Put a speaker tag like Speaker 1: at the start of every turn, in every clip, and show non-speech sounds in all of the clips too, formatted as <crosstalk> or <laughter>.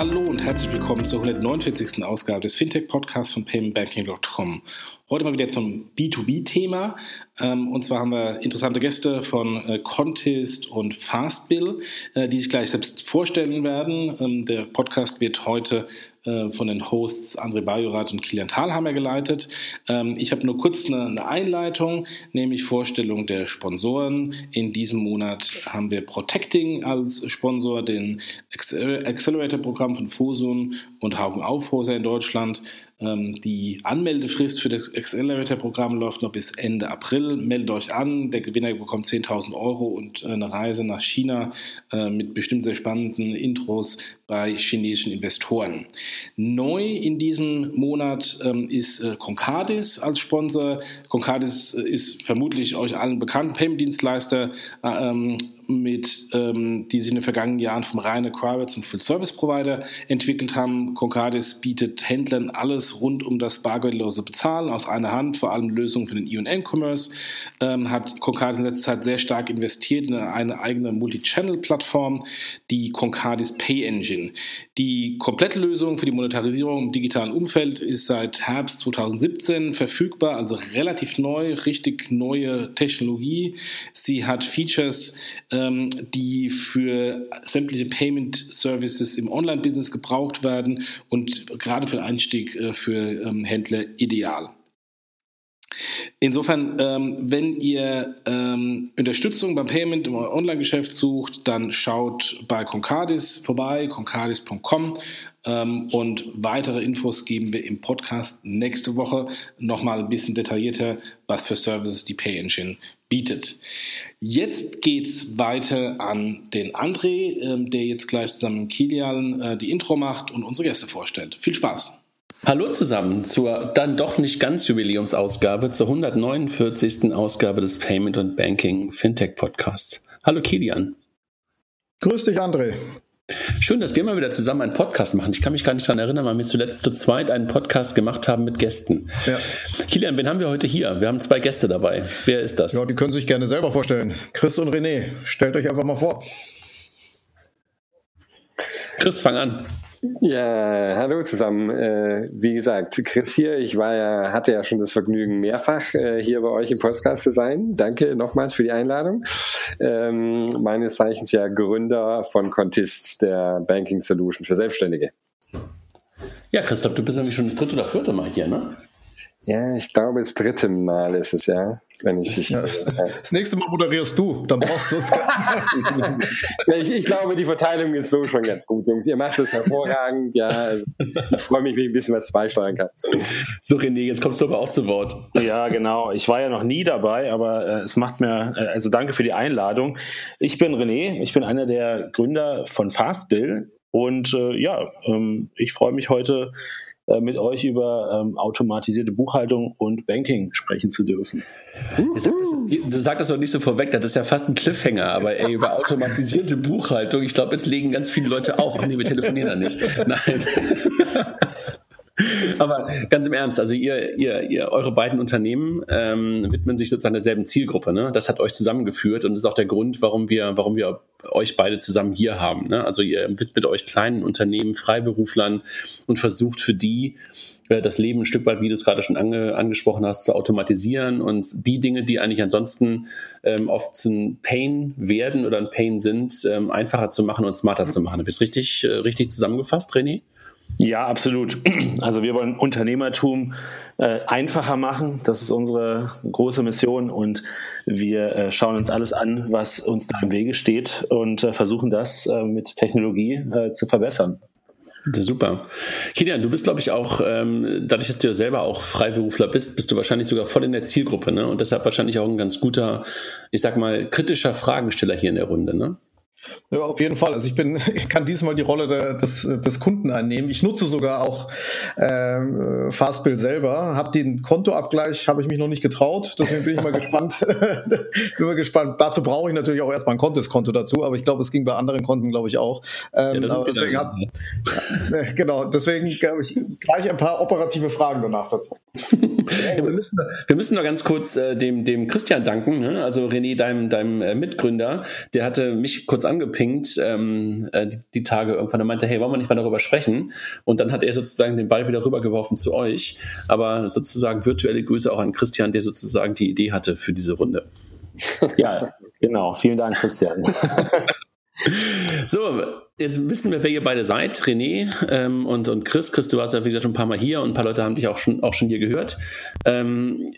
Speaker 1: Hallo und herzlich willkommen zur 149. Ausgabe des Fintech-Podcasts von paymentbanking.com. Heute mal wieder zum B2B-Thema. Ähm, und zwar haben wir interessante Gäste von äh, Contest und Fastbill, äh, die sich gleich selbst vorstellen werden. Ähm, der Podcast wird heute äh, von den Hosts André Bajorat und Kilian Thalhammer geleitet. Ähm, ich habe nur kurz eine, eine, Einleitung, nämlich Vorstellung der Sponsoren. In diesem Monat haben wir Protecting als Sponsor, den Accelerator-Programm von Fosun und Haufen Aufhoser in Deutschland. Ähm, die Anmeldefrist für das Accelerator-Programm läuft noch bis Ende April. Meldet euch an. Der Gewinner bekommt 10.000 Euro und äh, eine Reise nach China äh, mit bestimmt sehr spannenden Intros bei chinesischen Investoren. Neu in diesem Monat ähm, ist äh, Concardis als Sponsor. Concardis ist vermutlich euch allen bekannt, Payment-Dienstleister. Mit, ähm, die sich in den vergangenen Jahren vom reinen Acquirer zum Full-Service-Provider entwickelt haben. Concardis bietet Händlern alles rund um das bargeldlose Bezahlen aus einer Hand, vor allem Lösungen für den E&M-Commerce. Ähm, hat Concardis in letzter Zeit sehr stark investiert in eine eigene Multi-Channel-Plattform, die Concardis Pay Engine. Die komplette Lösung für die Monetarisierung im digitalen Umfeld ist seit Herbst 2017 verfügbar, also relativ neu, richtig neue Technologie. Sie hat Features, äh, ähm, die für sämtliche Payment Services im Online-Business gebraucht werden und gerade für den Einstieg äh, für ähm, Händler ideal. Insofern, ähm, wenn ihr ähm, Unterstützung beim Payment im Online-Geschäft sucht, dann schaut bei Concardis vorbei, concardis.com ähm, und weitere Infos geben wir im Podcast nächste Woche nochmal ein bisschen detaillierter, was für Services die Pay Engine bietet. Jetzt geht's weiter an den André, ähm, der jetzt gleich zusammen mit Kilian äh, die Intro macht und unsere Gäste vorstellt. Viel Spaß!
Speaker 2: Hallo zusammen zur dann doch nicht ganz Jubiläumsausgabe, zur 149. Ausgabe des Payment und Banking Fintech Podcasts. Hallo Kilian.
Speaker 3: Grüß dich, André.
Speaker 2: Schön, dass wir mal wieder zusammen einen Podcast machen. Ich kann mich gar nicht daran erinnern, weil wir zuletzt zu zweit einen Podcast gemacht haben mit Gästen. Ja. Kilian, wen haben wir heute hier? Wir haben zwei Gäste dabei. Wer ist das?
Speaker 3: Ja, die können sich gerne selber vorstellen. Chris und René. Stellt euch einfach mal vor.
Speaker 2: Chris, fang an.
Speaker 4: Ja, hallo zusammen. Äh, wie gesagt, Chris hier. Ich war ja, hatte ja schon das Vergnügen, mehrfach äh, hier bei euch im Podcast zu sein. Danke nochmals für die Einladung. Ähm, meines Zeichens ja Gründer von Contist, der Banking Solution für Selbstständige.
Speaker 2: Ja, Christoph, du bist nämlich schon das dritte oder vierte Mal hier, ne?
Speaker 4: Ja, ich glaube, das dritte Mal ist es ja. Wenn ich, ich
Speaker 3: ja, das, das, nächste Mal moderierst du, dann brauchst du es
Speaker 4: gar nicht. ich, ich, glaube, die Verteilung ist so schon ganz gut, Jungs. Ihr macht es hervorragend. Ja, also, ich freue mich, wenn ich ein bisschen was beisteuern kann.
Speaker 2: So, René, jetzt kommst du aber auch zu Wort.
Speaker 5: Ja, genau. Ich war ja noch nie dabei, aber äh, es macht mir, äh, also danke für die Einladung. Ich bin René, ich bin einer der Gründer von Fastbill und äh, ja, ähm, ich freue mich heute äh, mit euch über ähm, automatisierte Buchhaltung und Banking sprechen zu dürfen.
Speaker 2: Du sagst das doch nicht so vorweg, das ist ja fast ein Cliffhanger, aber ey, über automatisierte Buchhaltung, ich glaube, jetzt legen ganz viele Leute auch, ach nee, wir telefonieren da nicht. Nein. Aber ganz im Ernst, also ihr, ihr, ihr eure beiden Unternehmen ähm, widmen sich sozusagen derselben Zielgruppe. Ne? Das hat euch zusammengeführt und ist auch der Grund, warum wir, warum wir euch beide zusammen hier haben. Ne? Also ihr widmet euch kleinen Unternehmen, Freiberuflern und versucht für die äh, das Leben ein Stück weit, wie du es gerade schon ange, angesprochen hast, zu automatisieren und die Dinge, die eigentlich ansonsten ähm, oft ein Pain werden oder ein Pain sind, ähm, einfacher zu machen und smarter zu machen. Habe ich es richtig, äh, richtig zusammengefasst, René?
Speaker 5: Ja, absolut. Also wir wollen Unternehmertum äh, einfacher machen. Das ist unsere große Mission und wir äh, schauen uns alles an, was uns da im Wege steht und äh, versuchen das äh, mit Technologie äh, zu verbessern.
Speaker 2: Super. Kilian, du bist, glaube ich, auch, ähm, dadurch, dass du ja selber auch Freiberufler bist, bist du wahrscheinlich sogar voll in der Zielgruppe, ne? Und deshalb wahrscheinlich auch ein ganz guter, ich sag mal, kritischer Fragesteller hier in der Runde, ne?
Speaker 3: Ja, auf jeden Fall. Also ich bin, <laughs> ich kann diesmal die Rolle der, des, des Kunden einnehmen. Ich nutze sogar auch ähm, Fastbill selber. Hab den Kontoabgleich, habe ich mich noch nicht getraut. Deswegen bin ich mal <laughs> gespannt. <laughs> bin mal gespannt. Dazu brauche ich natürlich auch erstmal ein Contest-Konto dazu, aber ich glaube, es ging bei anderen Konten, glaube ich, auch. Ähm, ja, deswegen hab, genau, deswegen glaube ich gleich ein paar operative Fragen danach dazu.
Speaker 2: Ja, wir, müssen, wir müssen noch ganz kurz äh, dem, dem Christian danken. Ne? Also René, deinem, deinem äh, Mitgründer, der hatte mich kurz angepinkt ähm, äh, die, Tage irgendwann und meinte, hey, wollen wir nicht mal darüber sprechen? Und dann hat er sozusagen den Ball wieder rübergeworfen zu euch. Aber sozusagen virtuelle Grüße auch an Christian, der sozusagen die Idee hatte für diese Runde.
Speaker 5: Ja, genau. Vielen Dank, Christian. <laughs>
Speaker 2: So, jetzt wissen wir, wer ihr beide seid, René ähm, und, und Chris. Chris, du warst ja, wie gesagt, schon ein paar Mal hier und ein paar Leute haben dich auch schon, auch schon hier gehört. Ähm,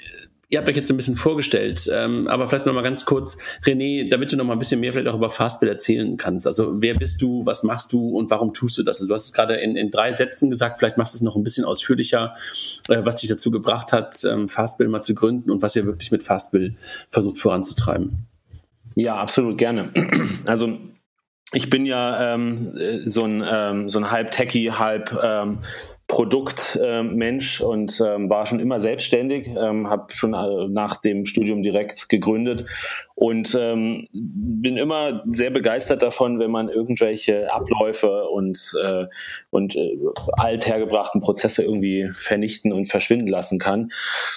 Speaker 2: ihr habt euch jetzt ein bisschen vorgestellt, ähm, aber vielleicht noch mal ganz kurz, René, damit du noch mal ein bisschen mehr vielleicht auch über Fastbill erzählen kannst. Also wer bist du, was machst du und warum tust du das? Also, du hast es gerade in, in drei Sätzen gesagt, vielleicht machst du es noch ein bisschen ausführlicher, äh, was dich dazu gebracht hat, ähm, Fastbill mal zu gründen und was ihr wirklich mit Fastbill versucht voranzutreiben.
Speaker 5: Ja, absolut gerne. <clears throat> Also ich bin ja ähm, so ein, ähm, so ein halb Techie, halb ähm, Produktmensch äh, und ähm, war schon immer selbstständig, ähm, habe schon äh, nach dem Studium direkt gegründet und ähm, bin immer sehr begeistert davon, wenn man irgendwelche Abläufe und, äh, und äh, althergebrachten Prozesse irgendwie vernichten und verschwinden lassen kann.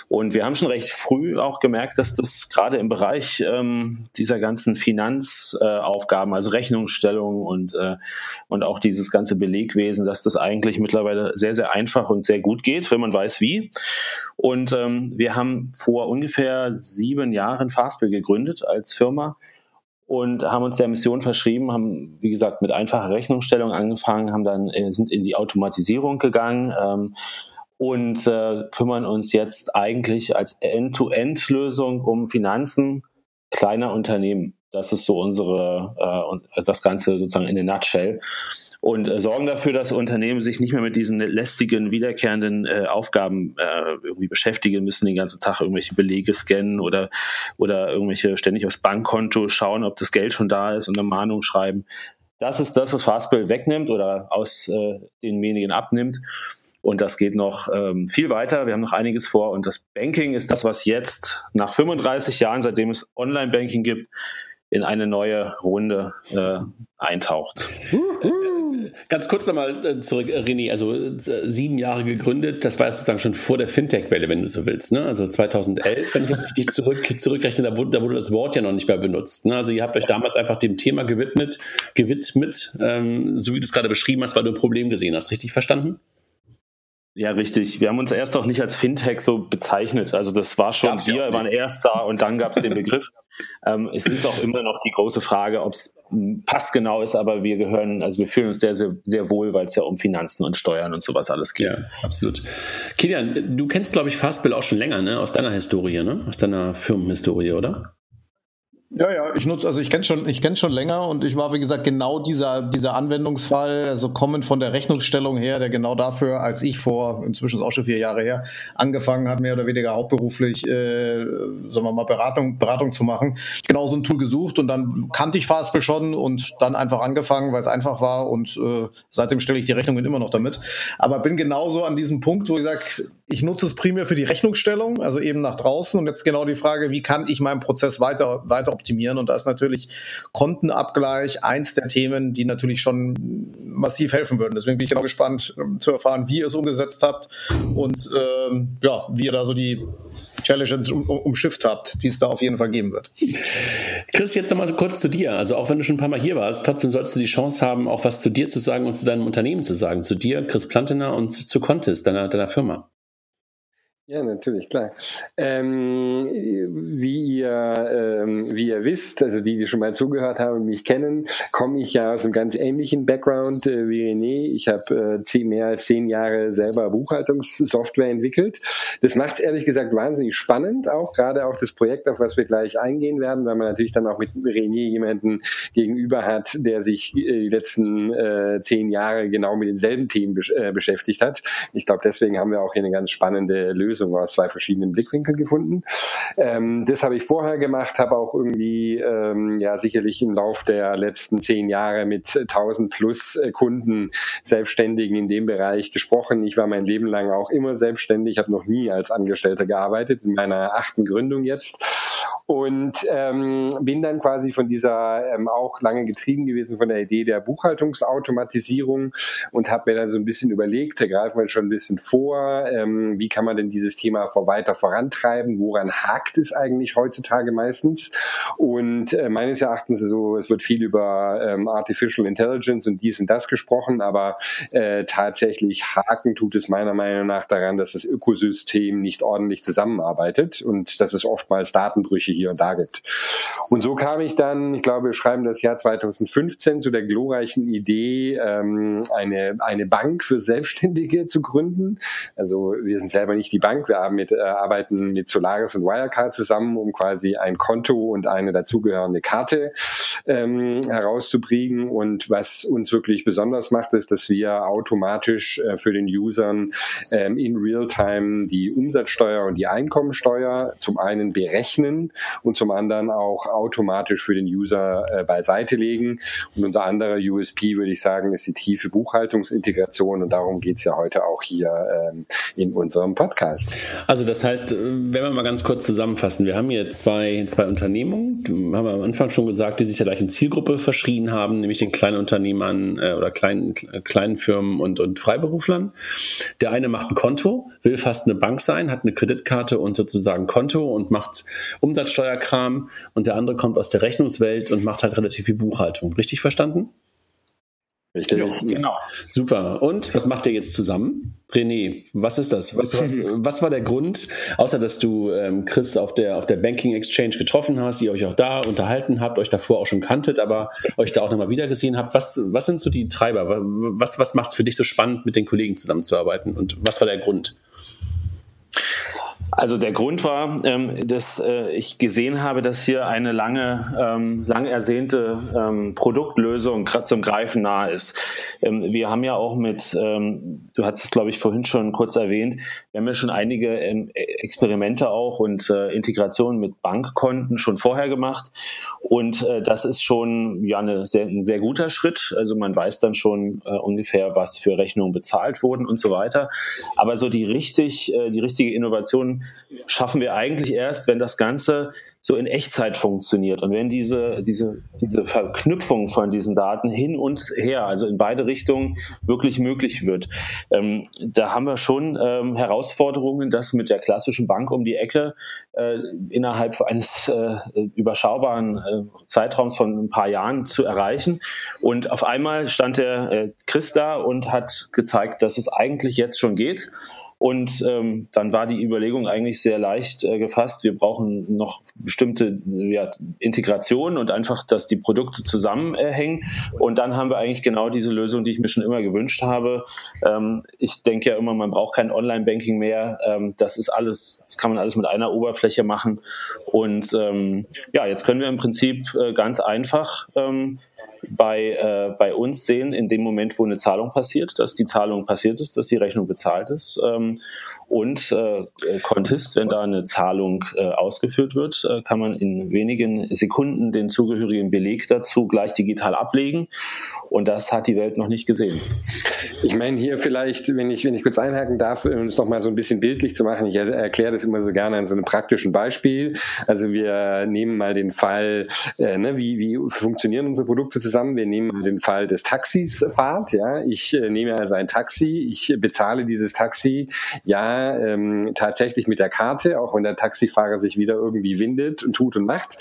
Speaker 5: Und wir haben schon recht früh auch gemerkt, dass das gerade im Bereich ähm, dieser ganzen Finanzaufgaben, äh, also Rechnungsstellung und, äh, und auch dieses ganze Belegwesen, dass das eigentlich mittlerweile sehr, sehr einfach und sehr gut geht, wenn man weiß wie. Und ähm, wir haben vor ungefähr sieben Jahren Fastbill gegründet als Firma und haben uns der Mission verschrieben, haben, wie gesagt, mit einfacher Rechnungsstellung angefangen, haben dann, äh, sind in die Automatisierung gegangen ähm, und äh, kümmern uns jetzt eigentlich als End-to-End-Lösung um Finanzen kleiner Unternehmen. Das ist so unsere, äh, das Ganze sozusagen in a nutshell und äh, sorgen dafür, dass Unternehmen sich nicht mehr mit diesen lästigen, wiederkehrenden äh, Aufgaben äh, irgendwie beschäftigen müssen, den ganzen Tag irgendwelche Belege scannen oder, oder irgendwelche ständig aufs Bankkonto schauen, ob das Geld schon da ist und eine Mahnung schreiben. Das ist das, was Fastbill wegnimmt oder aus äh, denjenigen abnimmt. Und das geht noch ähm, viel weiter. Wir haben noch einiges vor. Und das Banking ist das, was jetzt nach 35 Jahren, seitdem es Online-Banking gibt, in eine neue Runde äh, eintaucht.
Speaker 2: Ganz kurz nochmal äh, zurück, äh, René, also äh, sieben Jahre gegründet, das war sozusagen schon vor der Fintech-Welle, wenn du so willst. Ne? Also 2011, wenn ich das richtig zurück, <laughs> zurückrechne, da wurde, da wurde das Wort ja noch nicht mehr benutzt. Ne? Also ihr habt euch damals einfach dem Thema gewidmet, gewidmet ähm, so wie du es gerade beschrieben hast, weil du ein Problem gesehen hast. Richtig verstanden?
Speaker 5: Ja, richtig. Wir haben uns erst auch nicht als Fintech so bezeichnet. Also das war schon, Gab's wir waren erst da und dann gab es den Begriff. <laughs> ähm, es ist auch immer noch die große Frage, ob es passgenau ist, aber wir gehören, also wir fühlen uns sehr, sehr, sehr wohl, weil es ja um Finanzen und Steuern und sowas alles geht. Ja,
Speaker 2: absolut. Kilian, du kennst, glaube ich, Fastbill auch schon länger, ne? Aus deiner Historie, ne? Aus deiner Firmenhistorie, oder?
Speaker 3: Ja, ja, ich nutze, also ich kenne schon, ich kenne schon länger und ich war, wie gesagt, genau dieser, dieser Anwendungsfall, also kommend von der Rechnungsstellung her, der genau dafür, als ich vor, inzwischen ist auch schon vier Jahre her, angefangen hat, mehr oder weniger hauptberuflich, äh, sagen wir mal, Beratung, Beratung zu machen, genau so ein Tool gesucht und dann kannte ich Fastbill schon und dann einfach angefangen, weil es einfach war und äh, seitdem stelle ich die Rechnungen immer noch damit. Aber bin genauso an diesem Punkt, wo ich sage, ich nutze es primär für die Rechnungsstellung, also eben nach draußen und jetzt genau die Frage, wie kann ich meinen Prozess weiter, weiter optimieren. Und da ist natürlich Kontenabgleich eins der Themen, die natürlich schon massiv helfen würden. Deswegen bin ich genau gespannt ähm, zu erfahren, wie ihr es umgesetzt habt und ähm, ja, wie ihr da so die Challenges um, umschifft habt, die es da auf jeden Fall geben wird.
Speaker 2: Chris, jetzt nochmal kurz zu dir. Also auch wenn du schon ein paar Mal hier warst, trotzdem solltest du die Chance haben, auch was zu dir zu sagen und zu deinem Unternehmen zu sagen. Zu dir, Chris Plantener und zu Contest, deiner, deiner Firma.
Speaker 4: Ja, natürlich, klar. Ähm, wie, ihr, ähm, wie ihr wisst, also die, die schon mal zugehört haben und mich kennen, komme ich ja aus einem ganz ähnlichen Background äh, wie René. Ich habe äh, mehr als zehn Jahre selber Buchhaltungssoftware entwickelt. Das macht es ehrlich gesagt wahnsinnig spannend, auch gerade auch das Projekt, auf was wir gleich eingehen werden, weil man natürlich dann auch mit René jemanden gegenüber hat, der sich äh, die letzten äh, zehn Jahre genau mit denselben Themen besch äh, beschäftigt hat. Ich glaube, deswegen haben wir auch hier eine ganz spannende Lösung Lösung aus zwei verschiedenen Blickwinkeln gefunden. Ähm, das habe ich vorher gemacht, habe auch irgendwie ähm, ja sicherlich im Lauf der letzten zehn Jahre mit 1000 plus äh, Kunden Selbstständigen in dem Bereich gesprochen. Ich war mein Leben lang auch immer selbstständig, habe noch nie als Angestellter gearbeitet, in meiner achten Gründung jetzt und ähm, bin dann quasi von dieser ähm, auch lange getrieben gewesen von der Idee der Buchhaltungsautomatisierung und habe mir dann so ein bisschen überlegt, da greifen wir schon ein bisschen vor, ähm, wie kann man denn dieses Thema vor weiter vorantreiben, woran hakt es eigentlich heutzutage meistens? Und äh, meines Erachtens so, es wird viel über ähm, Artificial Intelligence und dies und das gesprochen, aber äh, tatsächlich haken tut es meiner Meinung nach daran, dass das Ökosystem nicht ordentlich zusammenarbeitet und dass es oftmals Datenbrüche hier und da gibt. Und so kam ich dann, ich glaube, wir schreiben das Jahr 2015 zu der glorreichen Idee, ähm, eine, eine Bank für Selbstständige zu gründen. Also wir sind selber nicht die Bank, wir mit, äh, arbeiten mit Solaris und Wirecard zusammen, um quasi ein Konto und eine dazugehörende Karte ähm, herauszubringen. Und was uns wirklich besonders macht, ist, dass wir automatisch äh, für den Usern ähm, in Realtime die Umsatzsteuer und die Einkommensteuer zum einen berechnen und zum anderen auch automatisch für den User äh, beiseite legen. Und unser anderer USP, würde ich sagen, ist die tiefe Buchhaltungsintegration und darum geht es ja heute auch hier ähm, in unserem Podcast.
Speaker 2: Also das heißt, wenn wir mal ganz kurz zusammenfassen, wir haben hier zwei, zwei Unternehmungen, haben wir am Anfang schon gesagt, die sich der gleichen Zielgruppe verschrien haben, nämlich den kleinen Unternehmern äh, oder kleinen, kleinen Firmen und, und Freiberuflern. Der eine macht ein Konto, will fast eine Bank sein, hat eine Kreditkarte und sozusagen Konto und macht Umsatz Umsatzsteuerkram und der andere kommt aus der Rechnungswelt und macht halt relativ viel Buchhaltung. Richtig verstanden?
Speaker 4: Richtig. Jo,
Speaker 2: genau. Super. Und was macht ihr jetzt zusammen? René, was ist das? Was, was, <laughs> was war der Grund, außer dass du ähm, Chris auf der, auf der Banking Exchange getroffen hast, ihr euch auch da unterhalten habt, euch davor auch schon kanntet, aber euch da auch nochmal wieder gesehen habt? Was, was sind so die Treiber? Was, was macht es für dich so spannend, mit den Kollegen zusammenzuarbeiten? Und was war der Grund?
Speaker 5: Also der Grund war, ähm, dass äh, ich gesehen habe, dass hier eine lange, ähm, lang ersehnte ähm, Produktlösung gerade zum Greifen nahe ist. Ähm, wir haben ja auch mit, ähm, du hast es glaube ich vorhin schon kurz erwähnt, wir haben ja schon einige ähm, Experimente auch und äh, Integrationen mit Bankkonten schon vorher gemacht und äh, das ist schon ja eine sehr, ein sehr guter Schritt. Also man weiß dann schon äh, ungefähr, was für Rechnungen bezahlt wurden und so weiter. Aber so die richtig, äh, die richtige Innovation schaffen wir eigentlich erst, wenn das Ganze so in Echtzeit funktioniert und wenn diese, diese, diese Verknüpfung von diesen Daten hin und her, also in beide Richtungen, wirklich möglich wird. Ähm, da haben wir schon ähm, Herausforderungen, das mit der klassischen Bank um die Ecke äh, innerhalb eines äh, überschaubaren äh, Zeitraums von ein paar Jahren zu erreichen. Und auf einmal stand der äh, Chris da und hat gezeigt, dass es eigentlich jetzt schon geht. Und ähm, dann war die Überlegung eigentlich sehr leicht äh, gefasst. Wir brauchen noch bestimmte ja, Integrationen und einfach, dass die Produkte zusammenhängen. Und dann haben wir eigentlich genau diese Lösung, die ich mir schon immer gewünscht habe. Ähm, ich denke ja immer, man braucht kein Online-Banking mehr. Ähm, das ist alles, das kann man alles mit einer Oberfläche machen. Und ähm, ja, jetzt können wir im Prinzip äh, ganz einfach ähm, bei, äh, bei uns sehen, in dem Moment, wo eine Zahlung passiert, dass die Zahlung passiert ist, dass die Rechnung bezahlt ist. Ähm, und äh, Contist, wenn da eine Zahlung äh, ausgeführt wird, äh, kann man in wenigen Sekunden den zugehörigen Beleg dazu gleich digital ablegen. Und das hat die Welt noch nicht gesehen.
Speaker 4: Ich meine hier vielleicht, wenn ich, wenn ich kurz einhaken darf, um es nochmal so ein bisschen bildlich zu machen, ich erkläre das immer so gerne an so einem praktischen Beispiel. Also wir nehmen mal den Fall, äh, ne, wie, wie funktionieren unsere Produkte zusammen. Wir nehmen den Fall des Taxis Fahrt. Ja, ich äh, nehme also ein Taxi, ich bezahle dieses Taxi, ja, ähm, tatsächlich mit der Karte, auch wenn der Taxifahrer sich wieder irgendwie windet und tut und macht.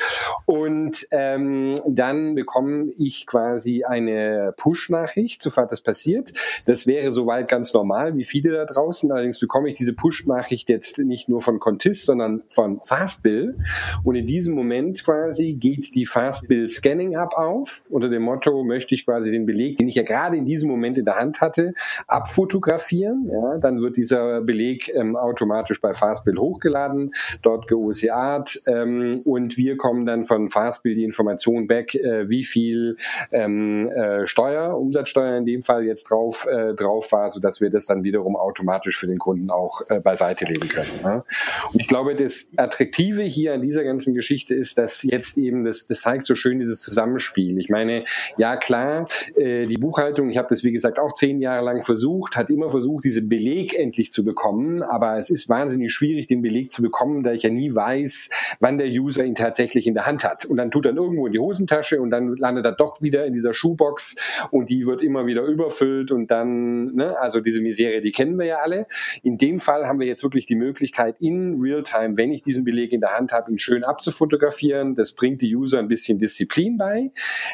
Speaker 4: Und ähm, dann bekomme ich quasi eine Push-Nachricht, sofort das passiert. Das wäre soweit ganz normal, wie viele da draußen. Allerdings bekomme ich diese Push-Nachricht jetzt nicht nur von Contist, sondern von Fastbill. Und in diesem Moment quasi geht die Fastbill Scanning App auf unter dem Motto, möchte ich quasi den Beleg, den ich ja gerade in diesem Moment in der Hand hatte, abfotografieren. Ja, dann wird dieser Beleg ähm, automatisch bei Fastbill hochgeladen, dort geOCAt ähm, und wir kommen dann von Fastbill die Information back, äh, wie viel ähm, äh, Steuer, Umsatzsteuer in dem Fall jetzt drauf, äh, drauf war, sodass wir das dann wiederum automatisch für den Kunden auch äh, beiseite legen können. Ja. Und ich glaube, das Attraktive hier an dieser ganzen Geschichte ist, dass jetzt eben, das, das zeigt so schön dieses Zusammenspiel. Ich meine, ja klar, äh, die Buchhaltung, ich habe das wie gesagt auch zehn Jahre lang versucht, hat immer versucht, diesen Beleg endlich zu bekommen, aber es ist wahnsinnig schwierig, den Beleg zu bekommen, da ich ja nie weiß, wann der User ihn tatsächlich in der Hand hat. Und dann tut er irgendwo in die Hosentasche und dann landet er doch wieder in dieser Schuhbox und die wird immer wieder überfüllt und dann, ne, also diese Misere, die kennen wir ja alle. In dem Fall haben wir jetzt wirklich die Möglichkeit, in Realtime, wenn ich diesen Beleg in der Hand habe, ihn schön abzufotografieren. Das bringt die User ein bisschen Disziplin bei.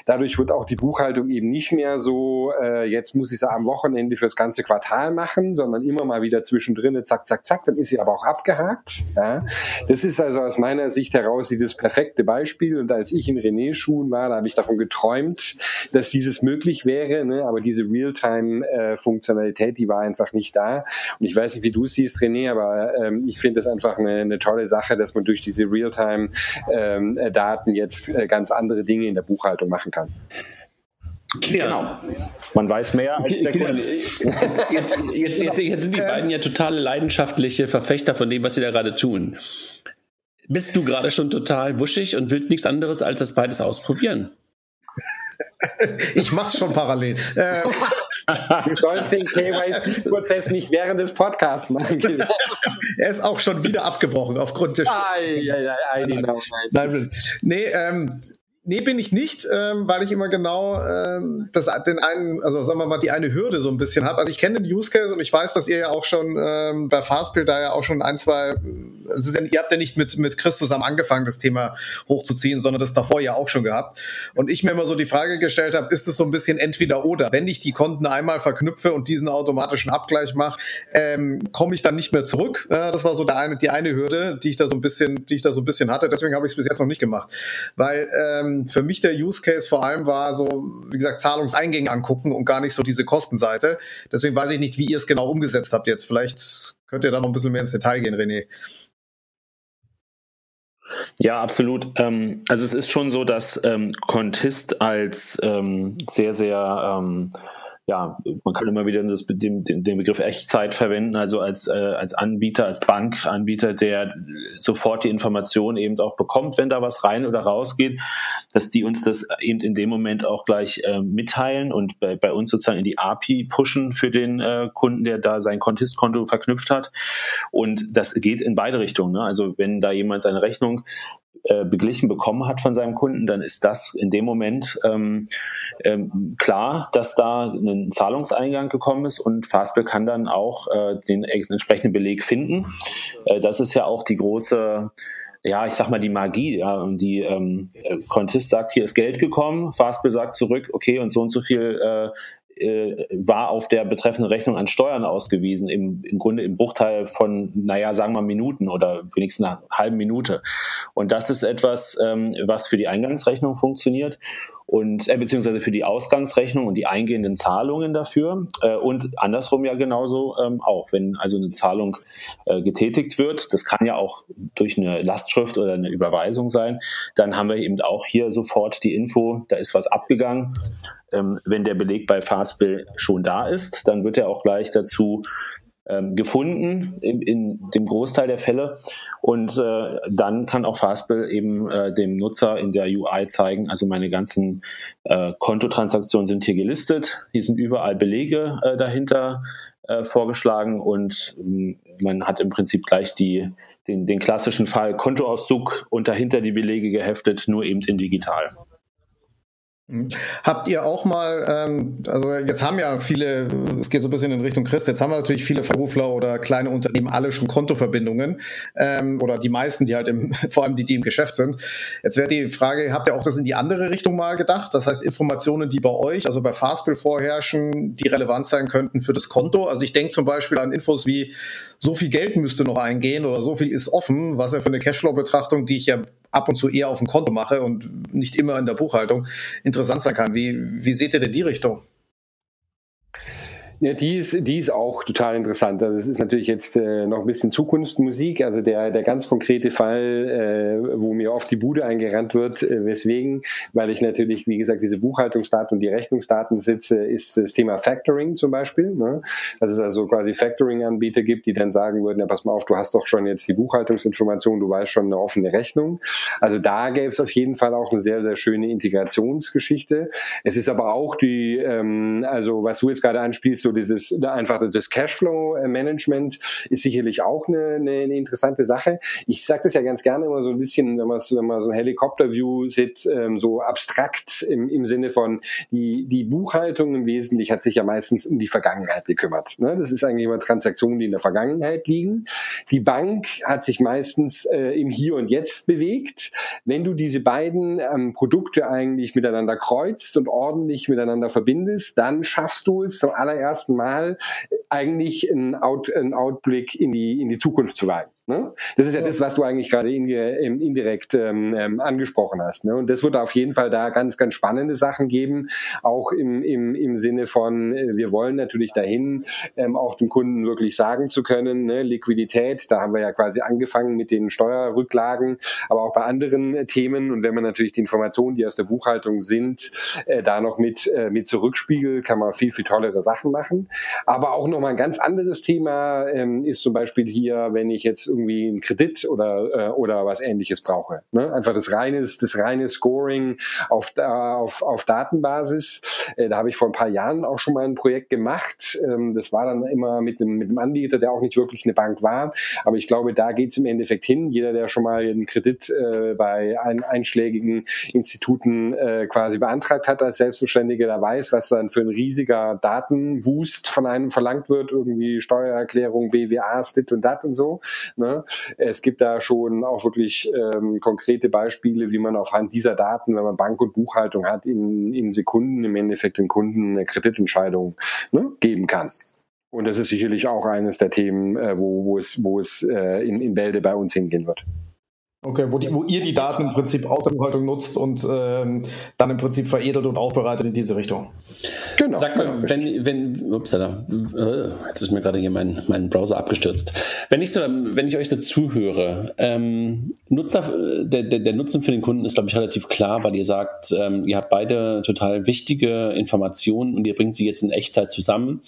Speaker 4: Dadurch wird auch die Buchhaltung eben nicht mehr so, äh, jetzt muss ich es am Wochenende fürs ganze Quartal machen, sondern immer mal wieder zwischendrin, zack, zack, zack, dann ist sie aber auch abgehakt. Ja. Das ist also aus meiner Sicht heraus dieses perfekte Beispiel. Und als ich in René Schuhen war, da habe ich davon geträumt, dass dieses möglich wäre, ne? aber diese Realtime-Funktionalität, die war einfach nicht da. Und ich weiß nicht, wie du es siehst, René, aber ähm, ich finde es einfach eine, eine tolle Sache, dass man durch diese Realtime-Daten ähm, jetzt äh, ganz andere Dinge in der Buchhaltung machen kann.
Speaker 5: Genau. Man weiß mehr als der Kunde.
Speaker 2: Jetzt, jetzt, jetzt, jetzt, sind die beiden ja totale leidenschaftliche Verfechter von dem, was sie da gerade tun. Bist du gerade schon total wuschig und willst nichts anderes als das beides ausprobieren?
Speaker 3: Ich mach's schon parallel. Äh, <laughs>
Speaker 4: du sollst den KYC-Prozess nicht während des Podcasts machen. <laughs>
Speaker 3: er ist auch schon wieder abgebrochen aufgrund des.
Speaker 4: Ai, ai, ai, nein, nein.
Speaker 3: nein. Nee, ähm, Nee, bin ich nicht, ähm, weil ich immer genau ähm, das, den einen, also sagen wir mal, die eine Hürde so ein bisschen habe. Also ich kenne den Use Case und ich weiß, dass ihr ja auch schon ähm, bei Fastbill da ja auch schon ein, zwei, also ihr habt ja nicht mit, mit Chris zusammen angefangen, das Thema hochzuziehen, sondern das davor ja auch schon gehabt. Und ich mir immer so die Frage gestellt habe, ist es so ein bisschen entweder oder? Wenn ich die Konten einmal verknüpfe und diesen automatischen Abgleich mache, ähm, komme ich dann nicht mehr zurück. Äh, das war so der eine, die eine Hürde, die ich da so ein bisschen, die ich da so ein bisschen hatte. Deswegen habe ich es bis jetzt noch nicht gemacht. Weil ähm, ähm, für mich der Use Case vor allem war so, wie gesagt, Zahlungseingänge angucken und gar nicht so diese Kostenseite. Deswegen weiß ich nicht, wie ihr es genau umgesetzt habt jetzt. Vielleicht könnt ihr da noch ein bisschen mehr ins Detail gehen, René.
Speaker 5: Ja, absolut. Ähm, also es ist schon so, dass ähm, Contist als sehr, sehr ja, man kann immer wieder das, den, den Begriff Echtzeit verwenden, also als, äh, als Anbieter, als Bankanbieter, der sofort die Information eben auch bekommt, wenn da was rein oder rausgeht, dass die uns das eben in dem Moment auch gleich äh, mitteilen und bei, bei uns sozusagen in die API pushen für den äh, Kunden, der da sein Contist-Konto verknüpft hat. Und das geht in beide Richtungen. Ne? Also wenn da jemand seine Rechnung äh, beglichen bekommen hat von seinem Kunden, dann ist das in dem Moment ähm, ähm, klar, dass da ein Zahlungseingang gekommen ist und Fastbill kann dann auch äh, den entsprechenden Beleg finden. Äh, das ist ja auch die große ja, ich sag mal, die Magie, ja, die ähm, Contist sagt, hier ist Geld gekommen, Fastbill sagt zurück, okay, und so und so viel äh, war auf der betreffenden Rechnung an Steuern ausgewiesen, im, im Grunde im Bruchteil von, naja, sagen wir Minuten oder wenigstens einer halben Minute. Und das ist etwas, ähm, was für die Eingangsrechnung funktioniert und äh, beziehungsweise für die Ausgangsrechnung und die eingehenden Zahlungen dafür äh, und andersrum ja genauso ähm, auch, wenn also eine Zahlung äh, getätigt wird, das kann ja auch durch eine Lastschrift oder eine Überweisung sein, dann haben wir eben auch hier sofort die Info, da ist was abgegangen. Ähm, wenn der Beleg bei Fastbill schon da ist, dann wird er auch gleich dazu ähm, gefunden in, in, dem Großteil der Fälle. Und äh, dann kann auch Fastbill eben äh, dem Nutzer in der UI zeigen, also meine ganzen äh, Kontotransaktionen sind hier gelistet, hier sind überall Belege äh, dahinter äh, vorgeschlagen und ähm, man hat im Prinzip gleich die, den, den klassischen Fall Kontoauszug und dahinter die Belege geheftet, nur eben in digital.
Speaker 3: Habt ihr auch mal, ähm, also jetzt haben ja viele, es geht so ein bisschen in Richtung Christ, jetzt haben wir natürlich viele Verrufler oder kleine Unternehmen alle schon Kontoverbindungen ähm, oder die meisten, die halt im, <laughs> vor allem die, die im Geschäft sind. Jetzt wäre die Frage, habt ihr auch das in die andere Richtung mal gedacht? Das heißt Informationen, die bei euch, also bei Fastbill vorherrschen, die relevant sein könnten für das Konto. Also ich denke zum Beispiel an Infos wie so viel Geld müsste noch eingehen oder so viel ist offen, was ja für eine Cashflow-Betrachtung, die ich ja ab und zu eher auf dem Konto mache und nicht immer in der Buchhaltung, interessant sein kann. Wie, wie seht ihr denn die Richtung?
Speaker 4: Ja, die ist, die ist auch total interessant. Also es ist natürlich jetzt äh, noch ein bisschen Zukunftsmusik. Also der, der ganz konkrete Fall, äh, wo mir oft die Bude eingerannt wird, äh, weswegen, weil ich natürlich, wie gesagt, diese Buchhaltungsdaten und die Rechnungsdaten sitze, ist das Thema Factoring zum Beispiel. Ne? Dass es also quasi Factoring-Anbieter gibt, die dann sagen würden, ja, pass mal auf, du hast doch schon jetzt die Buchhaltungsinformation, du weißt schon eine offene Rechnung. Also da gäbe es auf jeden Fall auch eine sehr, sehr schöne Integrationsgeschichte. Es ist aber auch die, ähm, also was du jetzt gerade anspielst, so so dieses einfach das Cashflow-Management ist sicherlich auch eine, eine, eine interessante Sache. Ich sage das ja ganz gerne immer so ein bisschen, wenn man, wenn man so ein Helikopter-View sieht, ähm, so abstrakt im, im Sinne von die, die Buchhaltung im Wesentlichen hat sich ja meistens um die Vergangenheit gekümmert. Ne? Das ist eigentlich immer Transaktionen, die in der Vergangenheit liegen. Die Bank hat sich meistens äh, im Hier und Jetzt bewegt. Wenn du diese beiden ähm, Produkte eigentlich miteinander kreuzt und ordentlich miteinander verbindest, dann schaffst du es zum allerersten ersten Mal eigentlich einen, Out, einen Outblick in die, in die Zukunft zu wagen. Ne? Das ist ja das, was du eigentlich gerade indirekt ähm, ähm, angesprochen hast. Ne? Und das wird auf jeden Fall da ganz, ganz spannende Sachen geben, auch im, im, im Sinne von, äh, wir wollen natürlich dahin, ähm, auch dem Kunden wirklich sagen zu können, ne? Liquidität, da haben wir ja quasi angefangen mit den Steuerrücklagen, aber auch bei anderen Themen. Und wenn man natürlich die Informationen, die aus der Buchhaltung sind, äh, da noch mit, äh, mit zurückspiegelt, kann man viel, viel tollere Sachen machen. Aber auch nochmal ein ganz anderes Thema ähm, ist zum Beispiel hier, wenn ich jetzt irgendwie einen Kredit oder, äh, oder was ähnliches brauche. Ne? Einfach das reine, das reine Scoring auf, äh, auf, auf Datenbasis. Äh, da habe ich vor ein paar Jahren auch schon mal ein Projekt gemacht. Ähm, das war dann immer mit einem, mit einem Anbieter, der auch nicht wirklich eine Bank war. Aber ich glaube, da geht es im Endeffekt hin. Jeder, der schon mal einen Kredit äh, bei ein, einschlägigen Instituten äh, quasi beantragt hat als Selbstständiger, der weiß, was dann für ein riesiger Datenwust von einem verlangt wird. Irgendwie Steuererklärung, BWAs, dit und dat und so. Ne? Es gibt da schon auch wirklich ähm, konkrete Beispiele, wie man aufhand dieser Daten, wenn man Bank- und Buchhaltung hat, in, in Sekunden im Endeffekt den Kunden eine Kreditentscheidung ne, geben kann. Und das ist sicherlich auch eines der Themen, äh, wo, wo es, wo es äh, in, in Bälde bei uns hingehen wird.
Speaker 3: Okay, wo, die, wo ihr die Daten im Prinzip aus der Buchhaltung nutzt und ähm, dann im Prinzip veredelt und aufbereitet in diese Richtung.
Speaker 2: Genau. Sag mal, wenn, wenn, upsala, äh, jetzt ist mir gerade hier mein, mein Browser abgestürzt. Wenn ich, so, wenn ich euch so zuhöre, ähm, Nutzer, der, der, der Nutzen für den Kunden ist, glaube ich, relativ klar, weil ihr sagt, ähm, ihr habt beide total wichtige Informationen und ihr bringt sie jetzt in Echtzeit zusammen.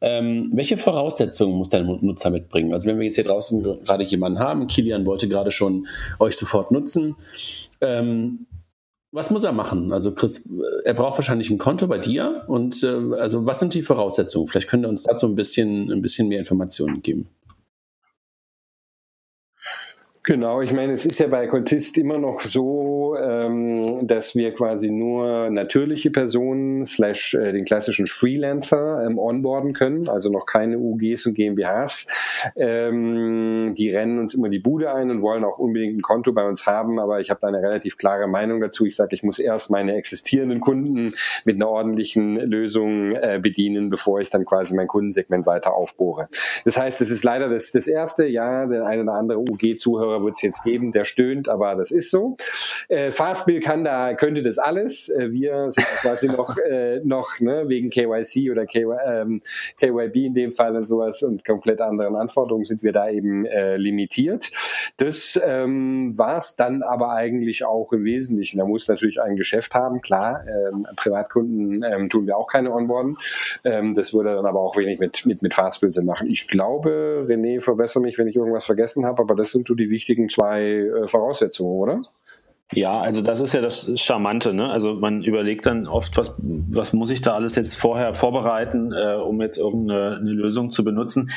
Speaker 2: Ähm, welche Voraussetzungen muss der Nutzer mitbringen? Also wenn wir jetzt hier draußen gerade jemanden haben, Kilian wollte gerade schon euch sofort nutzen. Ähm, was muss er machen? Also Chris, er braucht wahrscheinlich ein Konto bei dir und äh, also was sind die Voraussetzungen? Vielleicht könnt ihr uns dazu ein bisschen, ein bisschen mehr Informationen geben.
Speaker 4: Genau, ich meine, es ist ja bei Contist immer noch so, ähm, dass wir quasi nur natürliche Personen slash äh, den klassischen Freelancer ähm, onboarden können, also noch keine UGs und GmbHs. Ähm, die rennen uns immer die Bude ein und wollen auch unbedingt ein Konto bei uns haben, aber ich habe da eine relativ klare Meinung dazu. Ich sage, ich muss erst meine existierenden Kunden mit einer ordentlichen Lösung äh, bedienen, bevor ich dann quasi mein Kundensegment weiter aufbohre. Das heißt, es ist leider das, das erste, ja, der eine oder andere UG-Zuhörer Zuhörer wird es jetzt geben, der stöhnt, aber das ist so. Äh, Fastbill kann da, könnte das alles. Äh, wir sind <laughs> quasi noch, äh, noch ne, wegen KYC oder KY, ähm, KYB in dem Fall und sowas und komplett anderen Anforderungen sind wir da eben äh, limitiert. Das ähm, war es dann aber eigentlich auch im Wesentlichen. Da muss natürlich ein Geschäft haben, klar. Ähm, Privatkunden ähm, tun wir auch keine Onboarden. Ähm, das würde dann aber auch wenig mit, mit, mit Fastbill machen. Ich glaube, René, verbessere mich, wenn ich irgendwas vergessen habe, aber das sind so die wichtigen zwei äh, Voraussetzungen, oder?
Speaker 5: Ja, also das ist ja das Charmante. Ne? Also man überlegt dann oft, was, was muss ich da alles jetzt vorher vorbereiten, äh, um jetzt irgendeine eine Lösung zu benutzen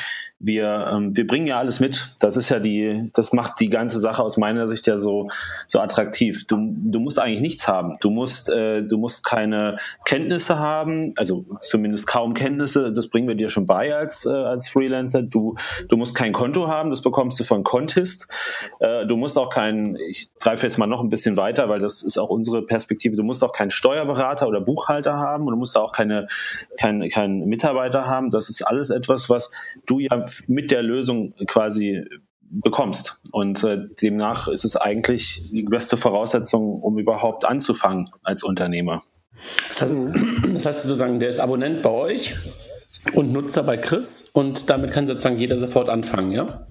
Speaker 5: wir, ähm, wir bringen ja alles mit. Das ist ja die, das macht die ganze Sache aus meiner Sicht ja so, so attraktiv. Du, du musst eigentlich nichts haben. Du musst, äh, du musst keine Kenntnisse haben, also zumindest kaum Kenntnisse. Das bringen wir dir schon bei als, äh, als Freelancer. Du, du musst kein Konto haben. Das bekommst du von Contist. Äh, du musst auch kein, ich greife jetzt mal noch ein bisschen weiter, weil das ist auch unsere Perspektive. Du musst auch keinen Steuerberater oder Buchhalter haben und du musst auch keine, kein, keinen Mitarbeiter haben. Das ist alles etwas, was du ja mit der Lösung quasi bekommst. Und äh, demnach ist es eigentlich die beste Voraussetzung, um überhaupt anzufangen als Unternehmer.
Speaker 2: Das heißt, das heißt sozusagen, der ist Abonnent bei euch und Nutzer bei Chris und damit kann sozusagen jeder sofort anfangen, ja?